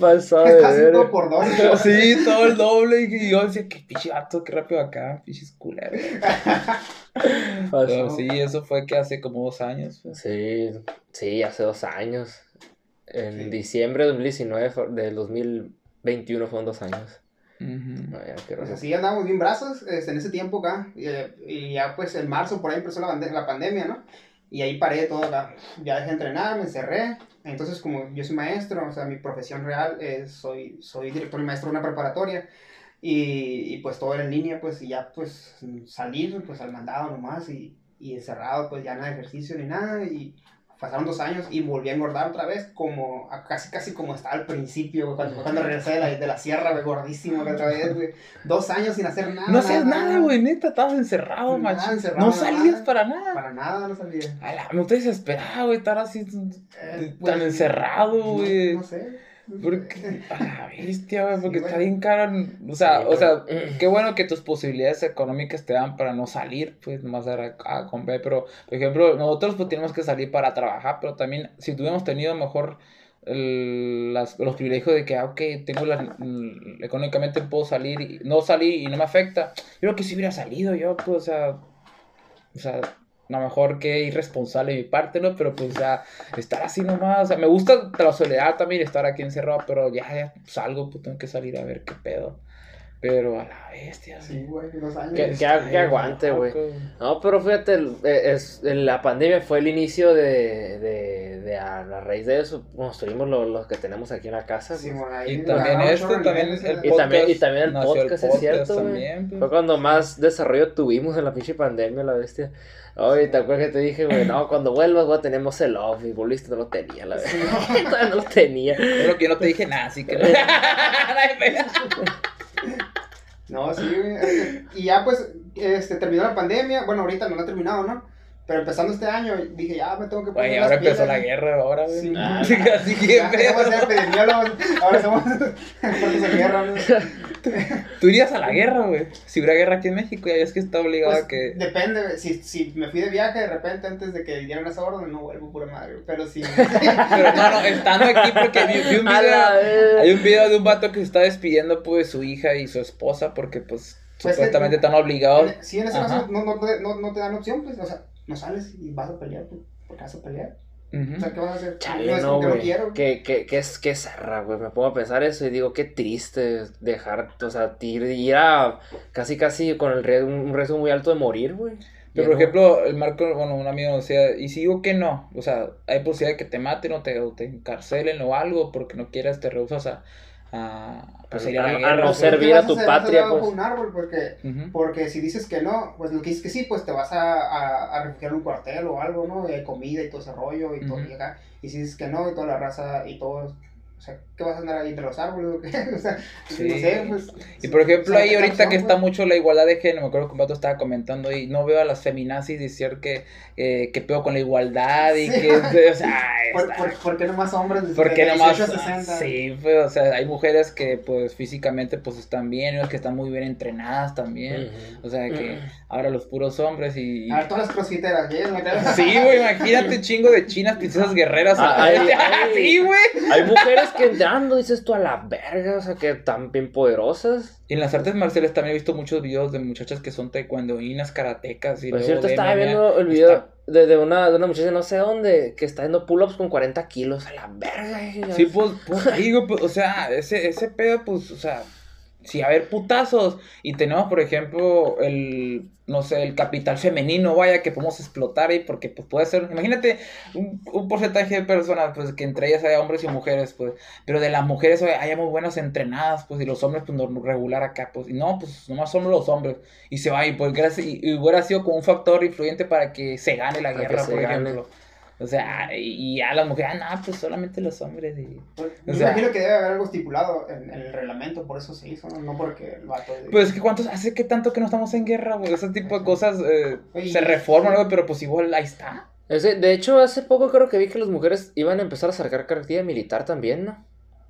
Pasado de por dos. Sí, todo el doble. Y yo decía, qué pinche vato, qué rápido acá, pinches culeros. Pero sí, eso fue que hace como dos años. pues. Sí, sí, hace dos años. En Sí. diciembre de 2019, fue- del 2021 fueron dos años. Ay, ya, qué Pues así andábamos bien brazos este, en ese tiempo acá. Y, eh, y ya pues en marzo por ahí empezó la, la pandemia, ¿no? Y ahí paré todo acá. Ya dejé de entrenar, me encerré. Entonces como yo soy maestro, o sea, mi profesión real es, soy, soy director y maestro de una preparatoria. Y, y, pues todo era en línea, pues y ya pues salir pues al mandado nomás y, y encerrado pues ya nada de ejercicio ni nada. Y pasaron dos años y volví a engordar otra vez como a- casi casi como estaba al principio, cuando, cuando regresé de la, de la sierra, güey, gordísimo otra vez, güey. Dos años sin hacer nada. No hacías nada, güey, neta, estabas encerrado, macho. encerrado, No nada. salías para nada. Para nada, no sabía. A la, me estoy desesperado, güey, estar así Eh, tan pues, encerrado, no- güey. No, sé. Porque, a la bestia, güey, porque está bien caro. O sea, Sí, o sea, pero- qué bueno que tus posibilidades económicas te dan para no salir, pues, nomás dar a, a comer. Pero, por ejemplo, nosotros pues tenemos que salir para trabajar, pero también si tuviéramos tenido mejor el- las- los privilegios de que, ah, ok, tengo la, económicamente puedo salir, y, no salir y no me afecta. Yo creo que si hubiera salido yo, pues, o sea, o sea, a lo mejor que irresponsable de mi parte, ¿no? Pero pues, o sea, estar así nomás, o sea, me gusta la soledad también, estar aquí encerrado, pero ya, ya salgo, pues tengo que salir a ver qué pedo. Pero a la bestia, Sí, güey, dos años. Que- que- que aguante, güey. No, pero fíjate, el- eh, es, la pandemia fue el inicio de, de, de a, a raíz de eso construimos lo, lo que tenemos aquí en la casa. Sí, pues. bueno, ahí Y también este, también el eh. Y también- y también el podcast, es cierto, güey. pues. Fue cuando más desarrollo tuvimos en la pinche pandemia, la bestia. Oye, ¿te acuerdas que te dije, güey? No, cuando vuelvas, güey, tenemos el off. Y volviste, no lo tenía, la verdad. Todavía no lo tenía. Pero que yo no te dije nada, así que no. Sí, güey. Y ya pues, este, terminó la pandemia. Bueno, ahorita no la ha terminado, ¿no? Pero empezando este año, dije, ya me tengo que poner las ahora empezó la guerra, ahora, güey. Sí. Tú irías a la guerra, güey. Si hubiera guerra aquí en México, ya ves que está obligado Pues, a que. Depende, güey. si, si me fui de viaje de repente antes de que dieran esa orden, no vuelvo pura madre. Pero si... Pero no, no, estando aquí porque vi, vi un video. Hay un video de un vato que se está despidiendo pues de su hija y su esposa porque pues, Pues, supuestamente están obligados. Si en ese Ajá. caso no, no, te- no, no te dan opción, pues, o sea, no sales y vas a pelear, pues, porque vas a pelear. O sea, ¿qué vas a hacer? Chale, no es no, güey. quiero. Que, que, que es que zarra, güey. Me pongo a pensar eso y digo, qué triste dejar, o sea, ir, ir a casi, casi con el riesgo, un riesgo muy alto de morir, güey. Pero por no- ejemplo, el Marco, bueno, un amigo decía, y si digo que no, o sea, hay posibilidad de que te maten o te, o te encarcelen o algo porque no quieras, te rehusas a, a, pues, A- ir a no pues. ser- servir ¿Qué a tu patria, pues. un árbol, porque, porque si dices que no, pues lo que dices que sí, pues te vas a, a, a refugiar en un cuartel o algo, ¿no? Y hay comida y todo ese rollo y todo, y acá. Y si dices que no, y toda la raza y todo, o sea, ¿qué vas a andar ahí entre los árboles o qué? O sea, Sí. no sé, pues. Y por ejemplo, ahí ¿qué ahorita opción, que está pues? mucho la igualdad de género, me acuerdo que un vato estaba comentando y no veo a las feminazis decir que, eh, que pedo con la igualdad y Sí. que, o sea, ¿Por, está- por, por qué nomás hombres de, ¿Por qué nomás? 18 a 60? Sí, pues, o sea, hay mujeres que, pues, físicamente, pues, están bien, y otras que están muy bien entrenadas también. Ujú. O sea, que ahora los puros hombres y... y- A ver, todas las crossfiteras. Sí, güey, imagínate chingo de chinas, princesas guerreras. Ah, hay- hay- sí, güey. Hay mujeres que entrando dices tú a la verga, o sea, que tan bien poderosas. Y en las artes marciales también he visto muchos videos de muchachas que son taekwondoínas, karatecas y Por luego cierto, de estaba MMA. viendo el video Está- de, de una, de una muchacha no sé dónde que está haciendo pull-ups con 40 kilos. A la verga. Sí, pues, pues digo, pues, o sea, ese, ese pedo, pues, o sea, si a ver putazos y tenemos, por ejemplo, el, no sé, el capital femenino, vaya, que podemos explotar ahí, porque, pues, puede ser, imagínate un, un porcentaje de personas, pues, que entre ellas haya hombres y mujeres, pues, pero de las mujeres oye, haya muy buenas entrenadas, pues, y los hombres, pues, no regular acá, pues, y no, pues, nomás somos los hombres, y se va, y pues, gracias, y, y hubiera sido como un factor influyente para que se gane la Para guerra, por gane. ejemplo. O sea, y, a las mujeres, ah, no, pues solamente los hombres. Y... Pues, O me sea- imagino que debe haber algo estipulado en, en el reglamento, por eso se hizo, no, No porque el vato... de- Pues es que cuántos, hace que tanto que no estamos en guerra, güey. Ese tipo de cosas eh, Oye, se reforman, güey, pero pues igual ahí está. Ese- de hecho, hace poco creo que vi que las mujeres iban a empezar a sacar cartilla militar también, ¿no?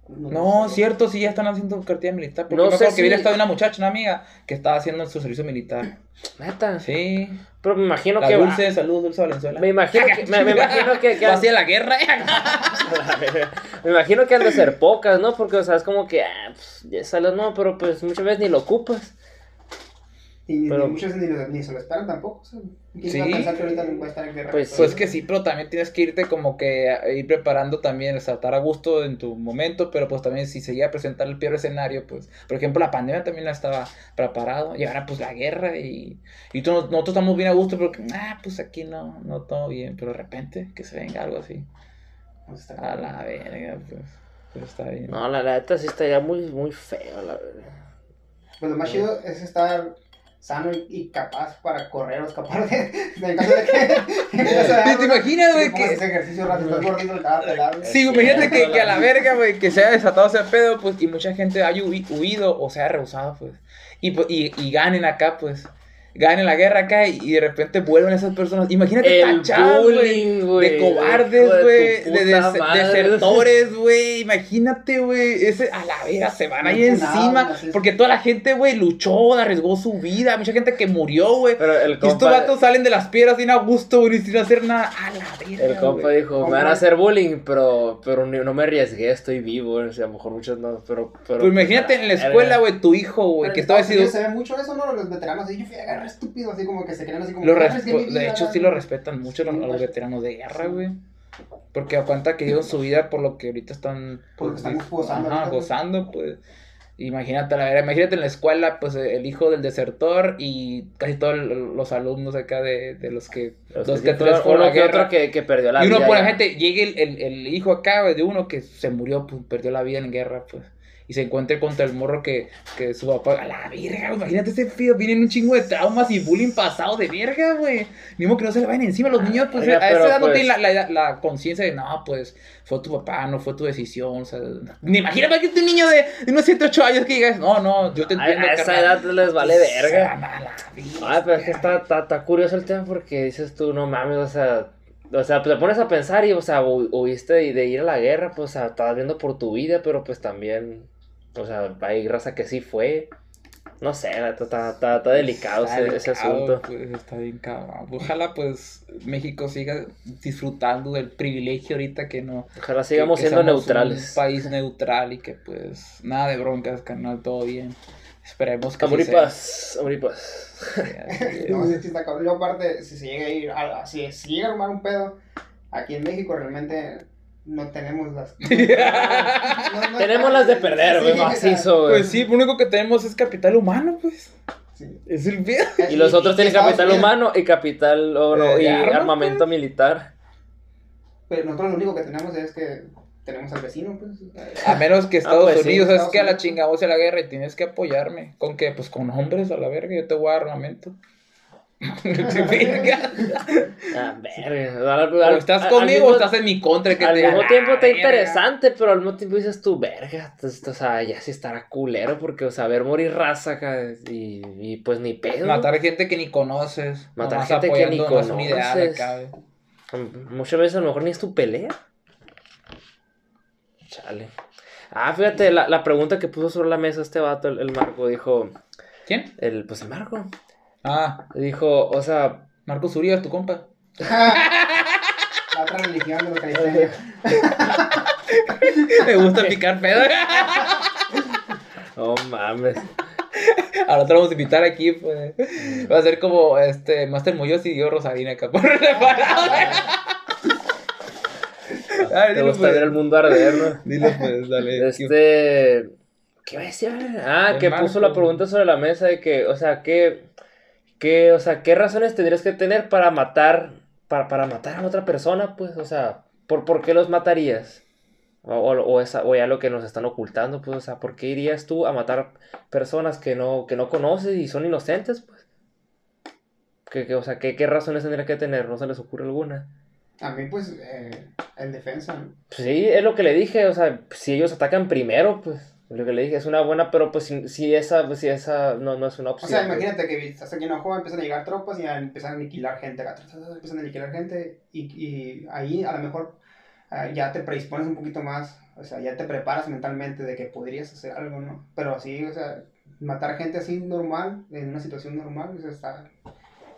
No, cierto, sí, ya están haciendo cartilla militar. Porque No no me sé acuerdo que si- vi estado una muchacha, una amiga, que estaba haciendo su servicio militar. Neta. Sí. Pero me imagino La que va- Dulce, salud, Dulce Valenzuela. Me imagino que, me, me imagino que, que hacia la guerra. me imagino que han de ser pocas, ¿no? Porque, o sea, es como que, ah, pues, ya sales, no, pero pues muchas veces ni lo ocupas. Y ni- Pero- ni muchos ni, ni se lo esperan tampoco. O sea, ¿Quién Sí. a pensar que ahorita no puede estar en guerra? Pues Pues que sí, pero también tienes que irte como que a ir preparando también, saltar a gusto en tu momento, pero pues también si se llega a presentar el peor escenario, pues, por ejemplo, la pandemia también no estaba preparado, y ahora pues la guerra, y, y tú- nosotros estamos bien a gusto porque, ah, pues aquí no, no todo bien, pero de repente que se venga algo así, Pues está a la verga, pues, pero está bien. No, la neta sí estaría muy, muy feo, la verdad. Pues lo más chido es estar sano y, y capaz para correr o escapar de, de en caso de que... en caso de ¿Te algo, imaginas, si güey, que- ese ejercicio rápido, estás gordito, te. Sí, imagínate que, que a la verga, güey, que se haya desatado ese pedo, pues, y mucha gente haya hui- huido o se haya rehusado, pues, y, pues, y, y ganen acá, pues, ganen la guerra acá y, de repente vuelven esas personas. Imagínate El tachadas, güey, bullying, güey. de cobardes, de güey, de, puta des- madre. desertores, güey, imagínate, güey, ese, a la verga, se van ahí encima, porque toda la gente, güey, luchó, arriesgó su vida, mucha gente que murió, güey. Pero el Y estos vatos salen de las piedras sin a gusto, güey, sin hacer nada. A la verga. el compa dijo, me van a hacer bullying, pero, pero no me arriesgué, estoy vivo. O sea, a lo mejor muchos no, pero... pero Pues imagínate en la verga. escuela, güey, tu hijo, güey, Pero que estaba decidido. se ve mucho eso, ¿no? Los veteranos, y yo fui a agarrar estúpido, así como que se creen así como... Lo "Ah, es que de vida, hecho, la- sí lo respetan mucho los, a los veteranos de guerra, güey. Porque a cuenta que dieron su vida por lo que ahorita están. Por lo que están gozando Ajá, ahorita, güey. gozando, pues. Imagínate, la verdad, imagínate en la escuela, pues el hijo del desertor y casi todos los alumnos acá de, de los que. Los Los que que fueron- uno que guerra. otro que, que perdió la y uno, vida. por ya. gente, llegue el, el, el hijo acá güey, de uno que se murió, pues perdió la vida en guerra, pues. Y se encuentre contra el morro que, que su papá. A la verga, imagínate ese fío. Vienen un chingo de traumas y bullying pasado de verga, güey. Modo que no se le vayan encima. Los niños, pues verga, a esa edad no pues- tienen la, la, la conciencia de, no, pues fue tu papá, no fue tu decisión. O sea, ni imagínate que un niño de, de unos 7, 8 años que digas, no, no, yo te A, entiendo. a esa carnal". edad les vale Pues, verga. a bestia. Ay, pero es que está, está, está curioso el tema porque dices tú, no mames, o sea, o sea, pues te pones a pensar y, o sea, hu- huiste de, de ir a la guerra, pues, o sea, estabas viendo por tu vida, pero pues también, o sea, hay raza que sí fue. No sé, está, está, está delicado Está ese, ese asunto. pues, está bien cabrón. Ojalá pues México siga disfrutando del privilegio ahorita que no. Ojalá sigamos que- que siendo neutrales. Un país neutral y que pues nada de broncas, canal, todo bien. Esperemos que Amor y así sea. paz, amor y paz. Sí. No, sí, sí está cabrón. Yo aparte, si se llega a ir, a- si, si llega a armar un pedo, aquí en México realmente no tenemos las... no- no- Tenemos las de perder, güey, Sí, macizo, güey. Pues sí, lo único que tenemos es capital humano, pues. sí. Es el pedo. Y los otros tienen capital Unidos- humano y capital, o no, Eh, y armamento militar. Pero nosotros lo único que tenemos es que tenemos al vecino, pues. A menos que Estados pues sí, Unidos, ¿sabes Estados que A la chingada vos a la guerra y tienes que apoyarme. ¿Con qué? Pues con hombres a la verga, yo te voy a dar armamento. Verga. Ah, verga. Al- O al- estás conmigo o estás en mi contra. Que al te mismo tiempo está interesante, pero al mismo tiempo dices tú, verga, entonces, o sea, ya sí estará culero, porque, o sea, ver morir raza acá, y, y pues ni pedo. Matar gente que ni conoces. Matar gente que ni conoces. güey. Muchas veces a lo mejor ni es tu pelea. Chale. Ah, fíjate, la, la pregunta que puso sobre la mesa este vato, el, el Marco, dijo, ¿Quién? el, pues el Ah, dijo, o sea, Marcos Urias, tu compa. La otra religión de los calistenia. Me gusta picar pedo. No mames. Ahora otro vamos a invitar aquí, pues. Va a ser como este Master Muñoz y yo Rosarina acá por separado. Ay, Te dilo, gusta pues. ver el mundo arder, ¿no? Dilo, pues, dale. Este. ¿Qué iba a decir? Ah, El que Marco. puso la pregunta sobre la mesa de que, o sea, ¿qué, qué, o sea, ¿qué razones tendrías que tener para matar, para, para matar a otra persona, pues? O sea, ¿por, por qué los matarías? O, o, esa, o ya lo que nos están ocultando, pues, o sea, ¿por qué irías tú a matar personas que no, que no conoces y son inocentes, pues? ¿Qué, qué, o sea, ¿qué, ¿qué razones tendría que tener? ¿No se les ocurre alguna? A mí, pues, eh, en defensa, ¿no? Pues sí, es lo que le dije, o sea, si ellos atacan primero, pues, lo que le dije es una buena, pero pues si, si esa, pues, si esa no, no es una O opción. sea, pues. imagínate que estás aquí en Ojoa, empiezan a llegar tropas y a- empiezan a aniquilar gente acá, empiezan a aniquilar gente y, y ahí a lo mejor ah, ya te predispones un poquito más, o sea, ya te preparas mentalmente de que podrías hacer algo, ¿no? Pero así, o sea, matar gente así normal, en una situación normal, o sea, está,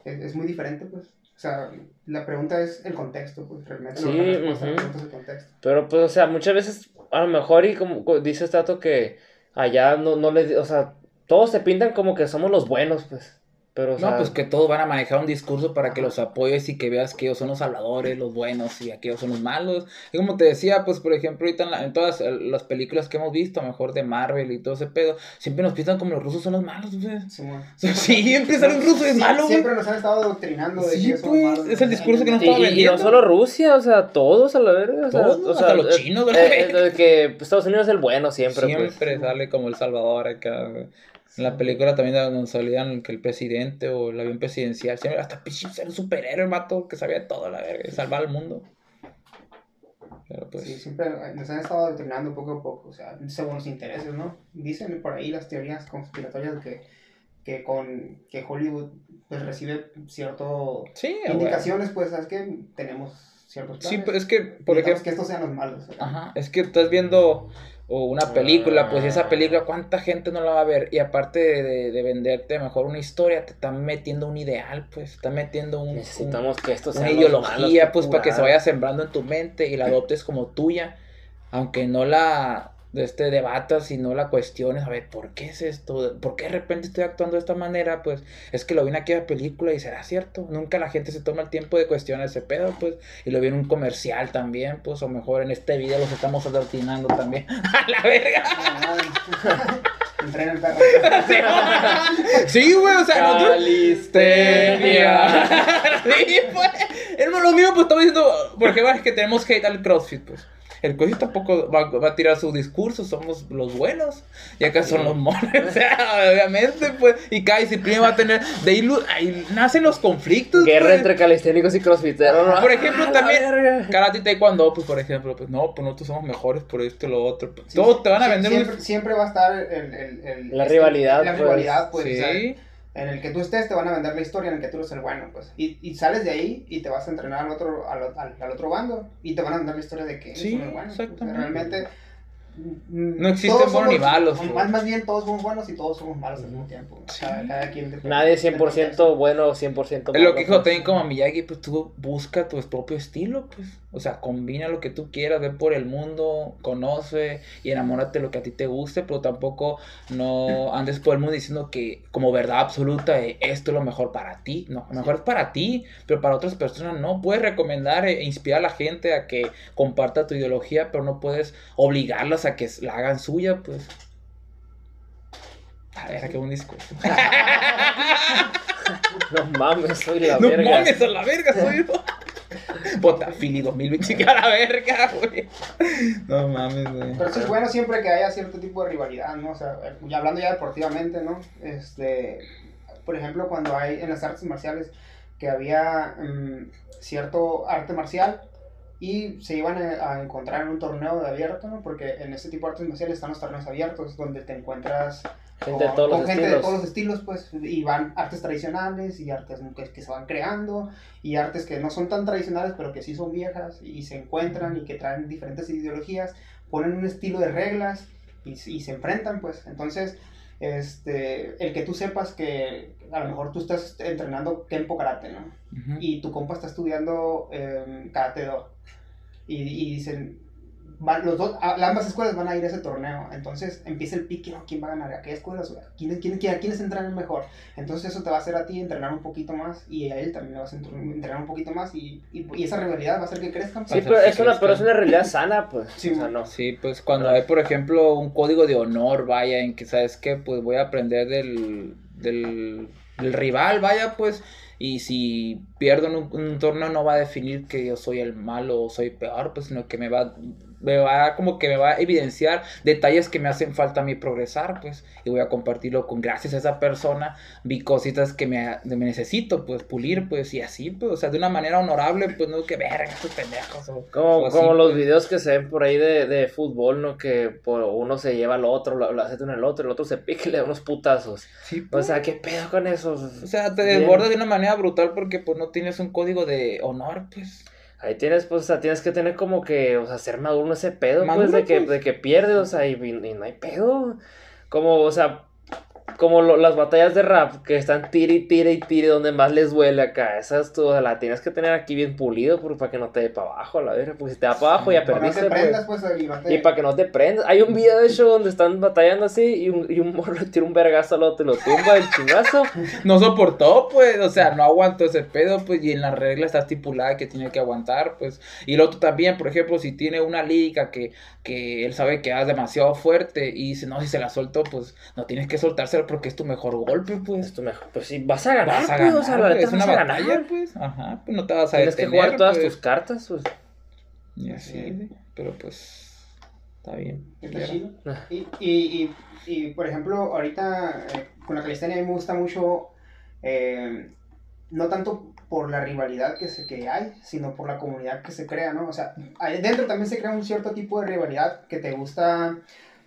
es, es muy diferente, pues. O sea, la pregunta es el contexto, pues, realmente. Sí, ujú. pregunta es el contexto. Pero pues, o sea, muchas veces, a lo mejor, y como co- dice Tato, que allá no, no les, o sea, todos se pintan como que somos los buenos, pues. Pero, o sea, No, pues que todos van a manejar un discurso para que los apoyes y que veas que ellos son los salvadores, los buenos y aquellos son los malos. Y como te decía, pues por ejemplo, ahorita en, la- en todas eh, las películas que hemos visto, a lo mejor de Marvel y todo ese pedo, siempre nos pintan como los rusos son los malos, güey. Sí. Siempre sale un ruso es malo, güey. Siempre nos han estado adoctrinando de Sí, que son pues, malos. es el discurso que nos Y, estaba y- y no solo Rusia, o sea, todos a la verga. O sea, Todos, o hasta sea, los eh, chinos, eh, ¿verdad? eh, de que pues, Estados Unidos es el bueno siempre, Siempre pues. sale como el Salvador acá, güey. En la película también donde salían que el presidente o el avión presidencial, siempre hasta era un superhéroe, vato que sabía todo, la verga, y salvar al mundo. Pero pues, Sí, siempre nos han estado adoctrinando poco a poco, o sea, según los intereses, ¿no? Dicen por ahí las teorías conspiratorias que, que con que Hollywood pues recibe cierto sí, indicaciones, pues, ¿sabes qué? Tenemos ciertos planes. Sí, pues es que, por ejemplo, que estos sean los malos. Ajá, es que estás viendo o una película, pues y esa película, ¿cuánta gente no la va a ver? Y aparte de, de, de venderte mejor una historia, te están metiendo un ideal, pues, te están metiendo un, un- Necesitamos que esto sea una ideología, pues, para que se vaya sembrando en tu mente y la adoptes como tuya, aunque no la este, debatas y no la cuestiones, a ver, ¿por qué es esto? ¿Por qué de repente estoy actuando de esta manera? Pues es que lo vi en aquella película y será cierto, nunca la gente se toma el tiempo de cuestionar ese pedo, pues, y lo vi en un comercial también, pues, o mejor en este video los estamos adoctrinando también, a la verga. Entrena el perro. Sí, güey, o sea, nosotros- Calistenia. sí, pues. Es lo mismo, pues estamos diciendo. Porque es que tenemos hate al CrossFit, pues. El CrossFit tampoco va, va a tirar su discurso, somos los buenos. Y acá son los monos. O sea, obviamente, pues. Y cada disciplina va a tener. De ahí, nacen los conflictos. Guerra pues. entre calisténicos y crossfiteros, ¿no? Por ejemplo, ¡Ah, también-! Karate y Taekwondo, pues por ejemplo, pues no, pues nosotros somos mejores por esto y lo otro. Pues, Sí, Todos te van a vender un- siempre, siempre va a estar el, el- el- La este, rivalidad, La pues. rivalidad, pues. o sea, Sí. En el que tú estés te van a vender la historia en el que tú eres el bueno, pues. Y, y sales de ahí y te vas a entrenar al otro, al, al- al otro bando y te van a vender la historia de que eres Sí, el bueno. pues. Exactamente. realmente. No existen todos buenos ni malos, Más, más bien todos somos buenos y todos somos malos al mismo tiempo. Cada, cada quien depende Nadie del 100% contexto. bueno o 100% Es lo malo, que dijo también como Miyagi, pues tú busca tu propio estilo, pues. O sea, combina lo que tú quieras, ve por el mundo, conoce y enamórate de lo que a ti te guste, pero tampoco no andes por el mundo diciendo que como verdad absoluta eh, esto es lo mejor para ti. No, lo mejor es para ti, pero para otras personas no. Puedes recomendar e inspirar a la gente a que comparta tu ideología, pero no puedes obligarlas a que la hagan suya, pues. A ver, qué buen discurso. No mames, soy la No verga. mames, a la verga soy yo. Botafili 2020, a la verga, güey. No mames, güey. Pero sí es bueno siempre que haya cierto tipo de rivalidad, ¿no? O sea, ya hablando ya deportivamente, ¿no? Este, por ejemplo, cuando hay en las artes marciales que había mm, cierto arte marcial y se iban a, encontrar en un torneo de abierto, ¿no? Porque en este tipo de artes marciales están los torneos abiertos donde te encuentras Gente de con- todos con los gente de estilos. todos los estilos, pues, y van artes tradicionales y artes que, que se van creando y artes que no son tan tradicionales, pero que sí son viejas y se encuentran y que traen diferentes ideologías, ponen un estilo de reglas y, y se enfrentan, pues. Entonces, este, el que tú sepas que a lo mejor tú estás entrenando Kempo Karate, ¿no? Y tu compa está estudiando eh, Karate Do. Y, y dicen, los dos, ambas escuelas van a ir a ese torneo. Entonces empieza el pique, ¿no? ¿Quién va a ganar? ¿A qué escuelas? ¿Quién, quién, quién, ¿Quiénes entrenan mejor? Entonces eso te va a hacer a ti entrenar un poquito más y a él también le vas a entr- entrenar un poquito más y, y, y esa rivalidad va a hacer que crezcan. Sí, pero es una, pero es una realidad sana, pues. Sí, o sea, man. no. Sí, pues cuando hay, por ejemplo, un código de honor, vaya, en que sabes que pues voy a aprender del, del, del rival, vaya, pues, y si pierdo en un, un torneo no va a definir que yo soy el malo o soy peor, pues, sino que me va, me va como que me va a evidenciar detalles que me hacen falta a mí progresar, pues, y voy a compartirlo con gracias a esa persona, vi cositas que me, me necesito, pues, pulir, pues, y así, pues, o sea, de una manera honorable, pues, no que verga estos pendejos. o- Como, o así, como los pues. videos que se ven por ahí de, de fútbol, ¿no? Que por uno se lleva al otro, lo, lo hace uno al otro, el otro se pica y le da unos putazos. Sí, O pues. sea, ¿qué pedo con eso? O sea, te desbordas de una manera brutal porque pues no tienes un código de honor, pues. Ahí tienes, pues, o sea, tienes que tener como que, o sea, ser maduro en ese pedo, Maduro, pues, de que, pues. de que pierdes, o sea, y, y no hay pedo. Como, o sea, como lo- las batallas de rap que están tire y tire y tire donde más les duele acá. Esas tú, o sea, la tienes que tener aquí bien pulido por- para que no te dé para abajo, la verga. Porque si te da para abajo ya Para no perdiste, te pues. pues, y para que no te prendas. Hay un video de hecho donde están batallando así y un, y un morro le tira un vergazo al otro y lo tumba el chingazo. No soportó, pues, o sea, no aguantó ese pedo, pues, y en la regla está estipulada que tiene que aguantar, pues. Y el otro también, por ejemplo, si tiene una liga que, que él sabe que es demasiado fuerte y dice, no, si se la suelto, pues, no tienes que porque es tu mejor golpe, pues. Esto mejor. Pues sí, vas a ganar, Vas a pues, ganar, o sea, la pues, es una batalla, ganar. pues. Ajá, pues no te vas a Tienes que jugar todas pues. tus cartas, pues. Y así, pero pues, está bien. Está chido. Ah. Y, y, y, y, por ejemplo, ahorita eh, con la calistenia a mí me gusta mucho, eh, no tanto por la rivalidad que, se, que hay, sino por la comunidad que se crea, ¿no? O sea, dentro también se crea un cierto tipo de rivalidad que te gusta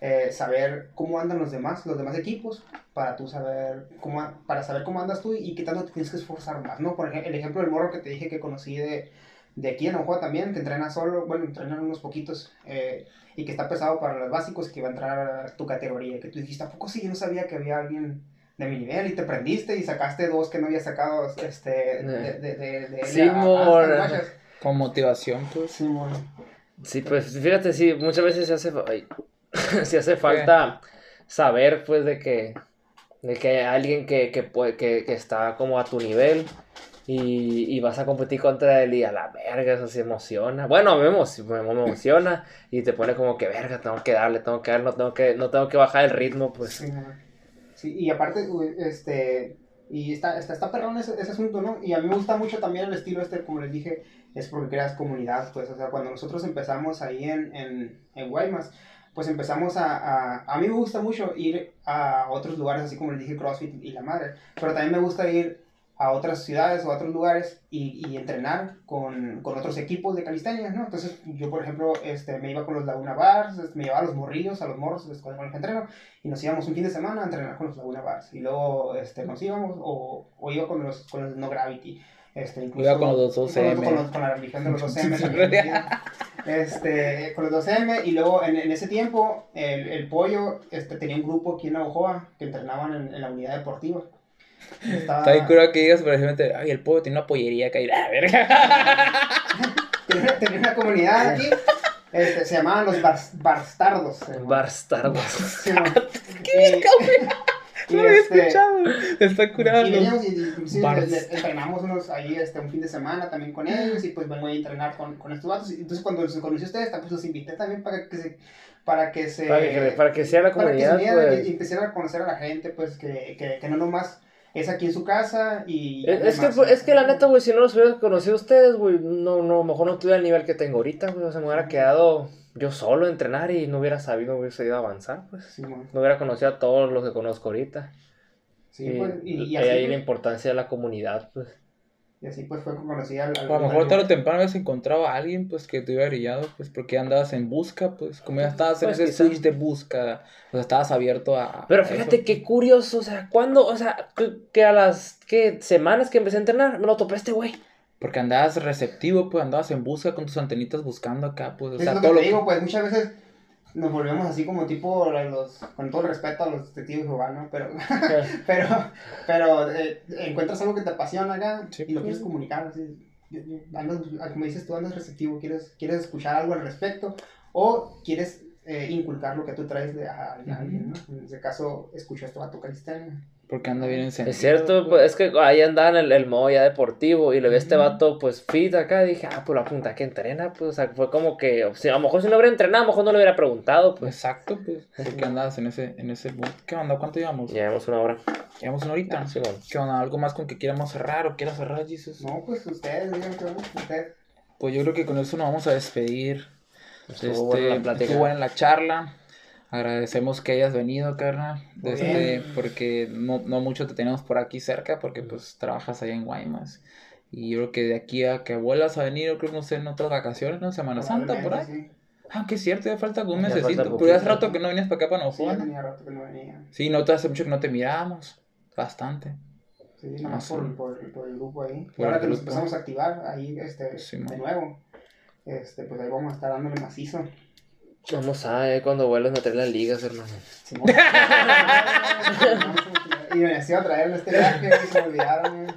eh, saber cómo andan los demás, los demás equipos, para tú saber cómo, para saber cómo andas tú y qué tanto te tienes que esforzar más, ¿no? Por ejemplo, el ejemplo del morro que te dije que conocí de, de aquí en Ojoa también, que entrena solo, bueno, entrenan unos poquitos, eh, y que está pesado para los básicos, que va a entrar a tu categoría, que tú dijiste, ¿a poco sí? Yo no sabía que había alguien de mi nivel y te prendiste y sacaste dos que no había sacado este, de, de, de, de, Sí, a- a-. Con motivación, pues. Sí, mor. Sí, pues fíjate, sí, muchas veces se hace, ay, se hace falta saber, pues, de que, de que hay alguien que, que, puede, que, que está como a tu nivel y, y vas a competir contra él y a la verga, eso se emociona. Bueno, me, emo- me, emociona y te pone como que verga, tengo que darle, tengo que darle, no tengo que, no tengo que bajar el ritmo, pues. Sí, y aparte, este, y está, está, está perrón ese, ese asunto, ¿no? Y a mí me gusta mucho también el estilo este, como les dije, es porque creas comunidad, pues, o sea, cuando nosotros empezamos ahí en, en, en Guaymas, pues empezamos a, a, a mí me gusta mucho ir a otros lugares, así como les dije, CrossFit y la madre, pero también me gusta ir a otras ciudades o a otros lugares y, y entrenar con, con otros equipos de calistenia, ¿no? Entonces, yo, por ejemplo, este, me iba con los Laguna Bars, este, me llevaba a los morrillos, a los morros con los que entreno, y nos íbamos un fin de semana a entrenar con los Laguna Bars. Y luego este, nos íbamos, o, o iba con los, con los No Gravity. Este, incluso, Iba con los 2M. Con, los- con la religión de los 2M. también, este, con los 2M. Y luego en, en ese tiempo, el, el pollo este, tenía un grupo aquí en Ojoa que entrenaban en, en la unidad deportiva. Estaba- Está bien curado que digas, ejemplo, ay, el pueblo tiene una pollería que hay. ¡Ah, verga! tenía, tenía una comunidad aquí. Este, se llamaban los bars- Barstardos. Barstardos. Sí, no. Eh, y lo había este, escuchado. Está curado. Y y, inclusive entrenamos unos ahí este, un fin de semana también con ellos y pues vengo a entrenar con, con estos vatos. Y entonces cuando los conocí a ustedes, pues los invité también para que se... Para que se, Para que, para que sea la para que se comunidad, pues. y, y a conocer a la gente, pues que, que, que no nomás es aquí en su casa y... Es, que, pues, es que la neta, güey, si no los hubiera conocido a ustedes, güey, no, no, mejor no tuviera el nivel que tengo ahorita, güey, o sea, me hubiera quedado yo solo a entrenar y no hubiera sabido, no hubiera sabido avanzar, pues. Sí. No hubiera conocido a todos los que conozco ahorita. Sí, y, pues, y, y así, ahí la pues, importancia de la comunidad, pues. y así pues fue que conocí al... al- A lo mejor tarde o temprano habías encontrado a alguien pues que te hubiera brillado, pues porque andabas en busca, pues como ya estabas en Pues, ese quizá. switch de busca, pues estabas abierto a. Pero a fíjate eso. qué curioso, o sea, cuando, o sea, que, que a las que semanas que empecé a entrenar, me lo topé este güey. Porque andabas receptivo, pues andabas en busca con tus antenitas buscando acá, pues, o Es sea, lo todo que lo te digo, pues muchas veces nos volvemos así como tipo los, con todo el respeto a los detectives ¿no? Pero, pero, pero eh, encuentras algo que te apasiona acá Sí, y lo pues. quieres comunicar, así, andas, como dices tú, andas receptivo, quieres, quieres escuchar algo al respecto o quieres eh, inculcar lo que tú traes de a, a alguien, ¿no? En ese caso, escuchó esto a tu calistenia. Porque anda bien encendido. Es cierto, pues es que ahí andaba en el, el modo ya deportivo y le vi a este vato pues fit acá y dije, ah, pues la punta que entrena, pues o sea, fue como que, o sea, a lo mejor si no hubiera entrenado, a lo mejor no le hubiera preguntado, pues. Exacto, pues. Porque andas en ese, en ese mood. ¿Qué onda? ¿Cuánto llevamos? Llevamos una hora. Llevamos una horita. Sí, bueno. ¿Qué onda? ¿Algo más con que quieramos cerrar o quieras cerrar, Jesus? No, pues ustedes, digan que ustedes. Pues yo creo que con eso nos vamos a despedir. Estuvo Este, buena la plática. estuvo buena la charla. Agradecemos que hayas venido, carnal. Muy Este, porque no, no mucho te tenemos por aquí cerca, porque pues trabajas allá en Guaymas. Y yo creo que de aquí a que vuelvas a venir, yo creo que no sé, en otras vacaciones, ¿no? Semana Santa, por ahí. Probablemente, Ah, que es cierto, ya falta Ya falta mesecito. Pero hace rato que no venías para acá para Sí, sí, tenía rato que no venía. Sí, no te hace mucho que no te mirábamos. Bastante. Sí, nomás Ah, por, sí. por, por el grupo ahí. Por ahora que nos grupo. empezamos a activar ahí este, Sí, de nuevo, este, pues ahí vamos a estar dándole macizo. Vamos a eh, cuando vuelvas a traer las ligas, hermano. Y me decía traer este viaje y se olvidaron. eh.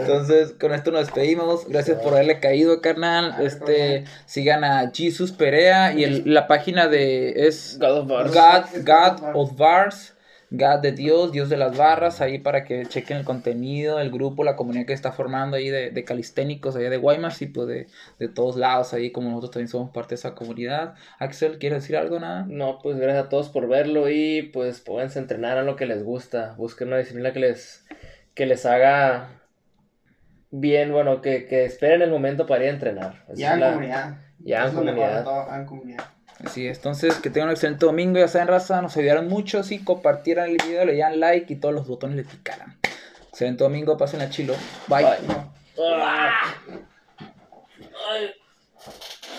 Entonces, con esto nos despedimos. Gracias por haberle caído, carnal. Este, sigan a Jesus Perea y el- la página de es God. God, God of Bars, God de Dios, Dios de las barras, ahí para que chequen el contenido, el grupo, la comunidad que está formando ahí de, de calisténicos allá de Guaymas y pues de, de todos lados ahí, como nosotros también somos parte de esa comunidad. Axel, ¿quieres decir algo? Nada. No, pues gracias a todos por verlo y pues pónganse a entrenar a lo que les gusta. Busquen una disciplina que les, que les haga bien, bueno, que, que esperen el momento para ir a entrenar. Esa Ya en la- comunidad. En todo, ya en comunidad. Así es, entonces que tengan un excelente domingo, ya saben raza, nos ayudaron mucho si compartieran el video, le dieran like y todos los botones le picaran. Excelente domingo, pasen a chilo. Bye. Bye. Ay.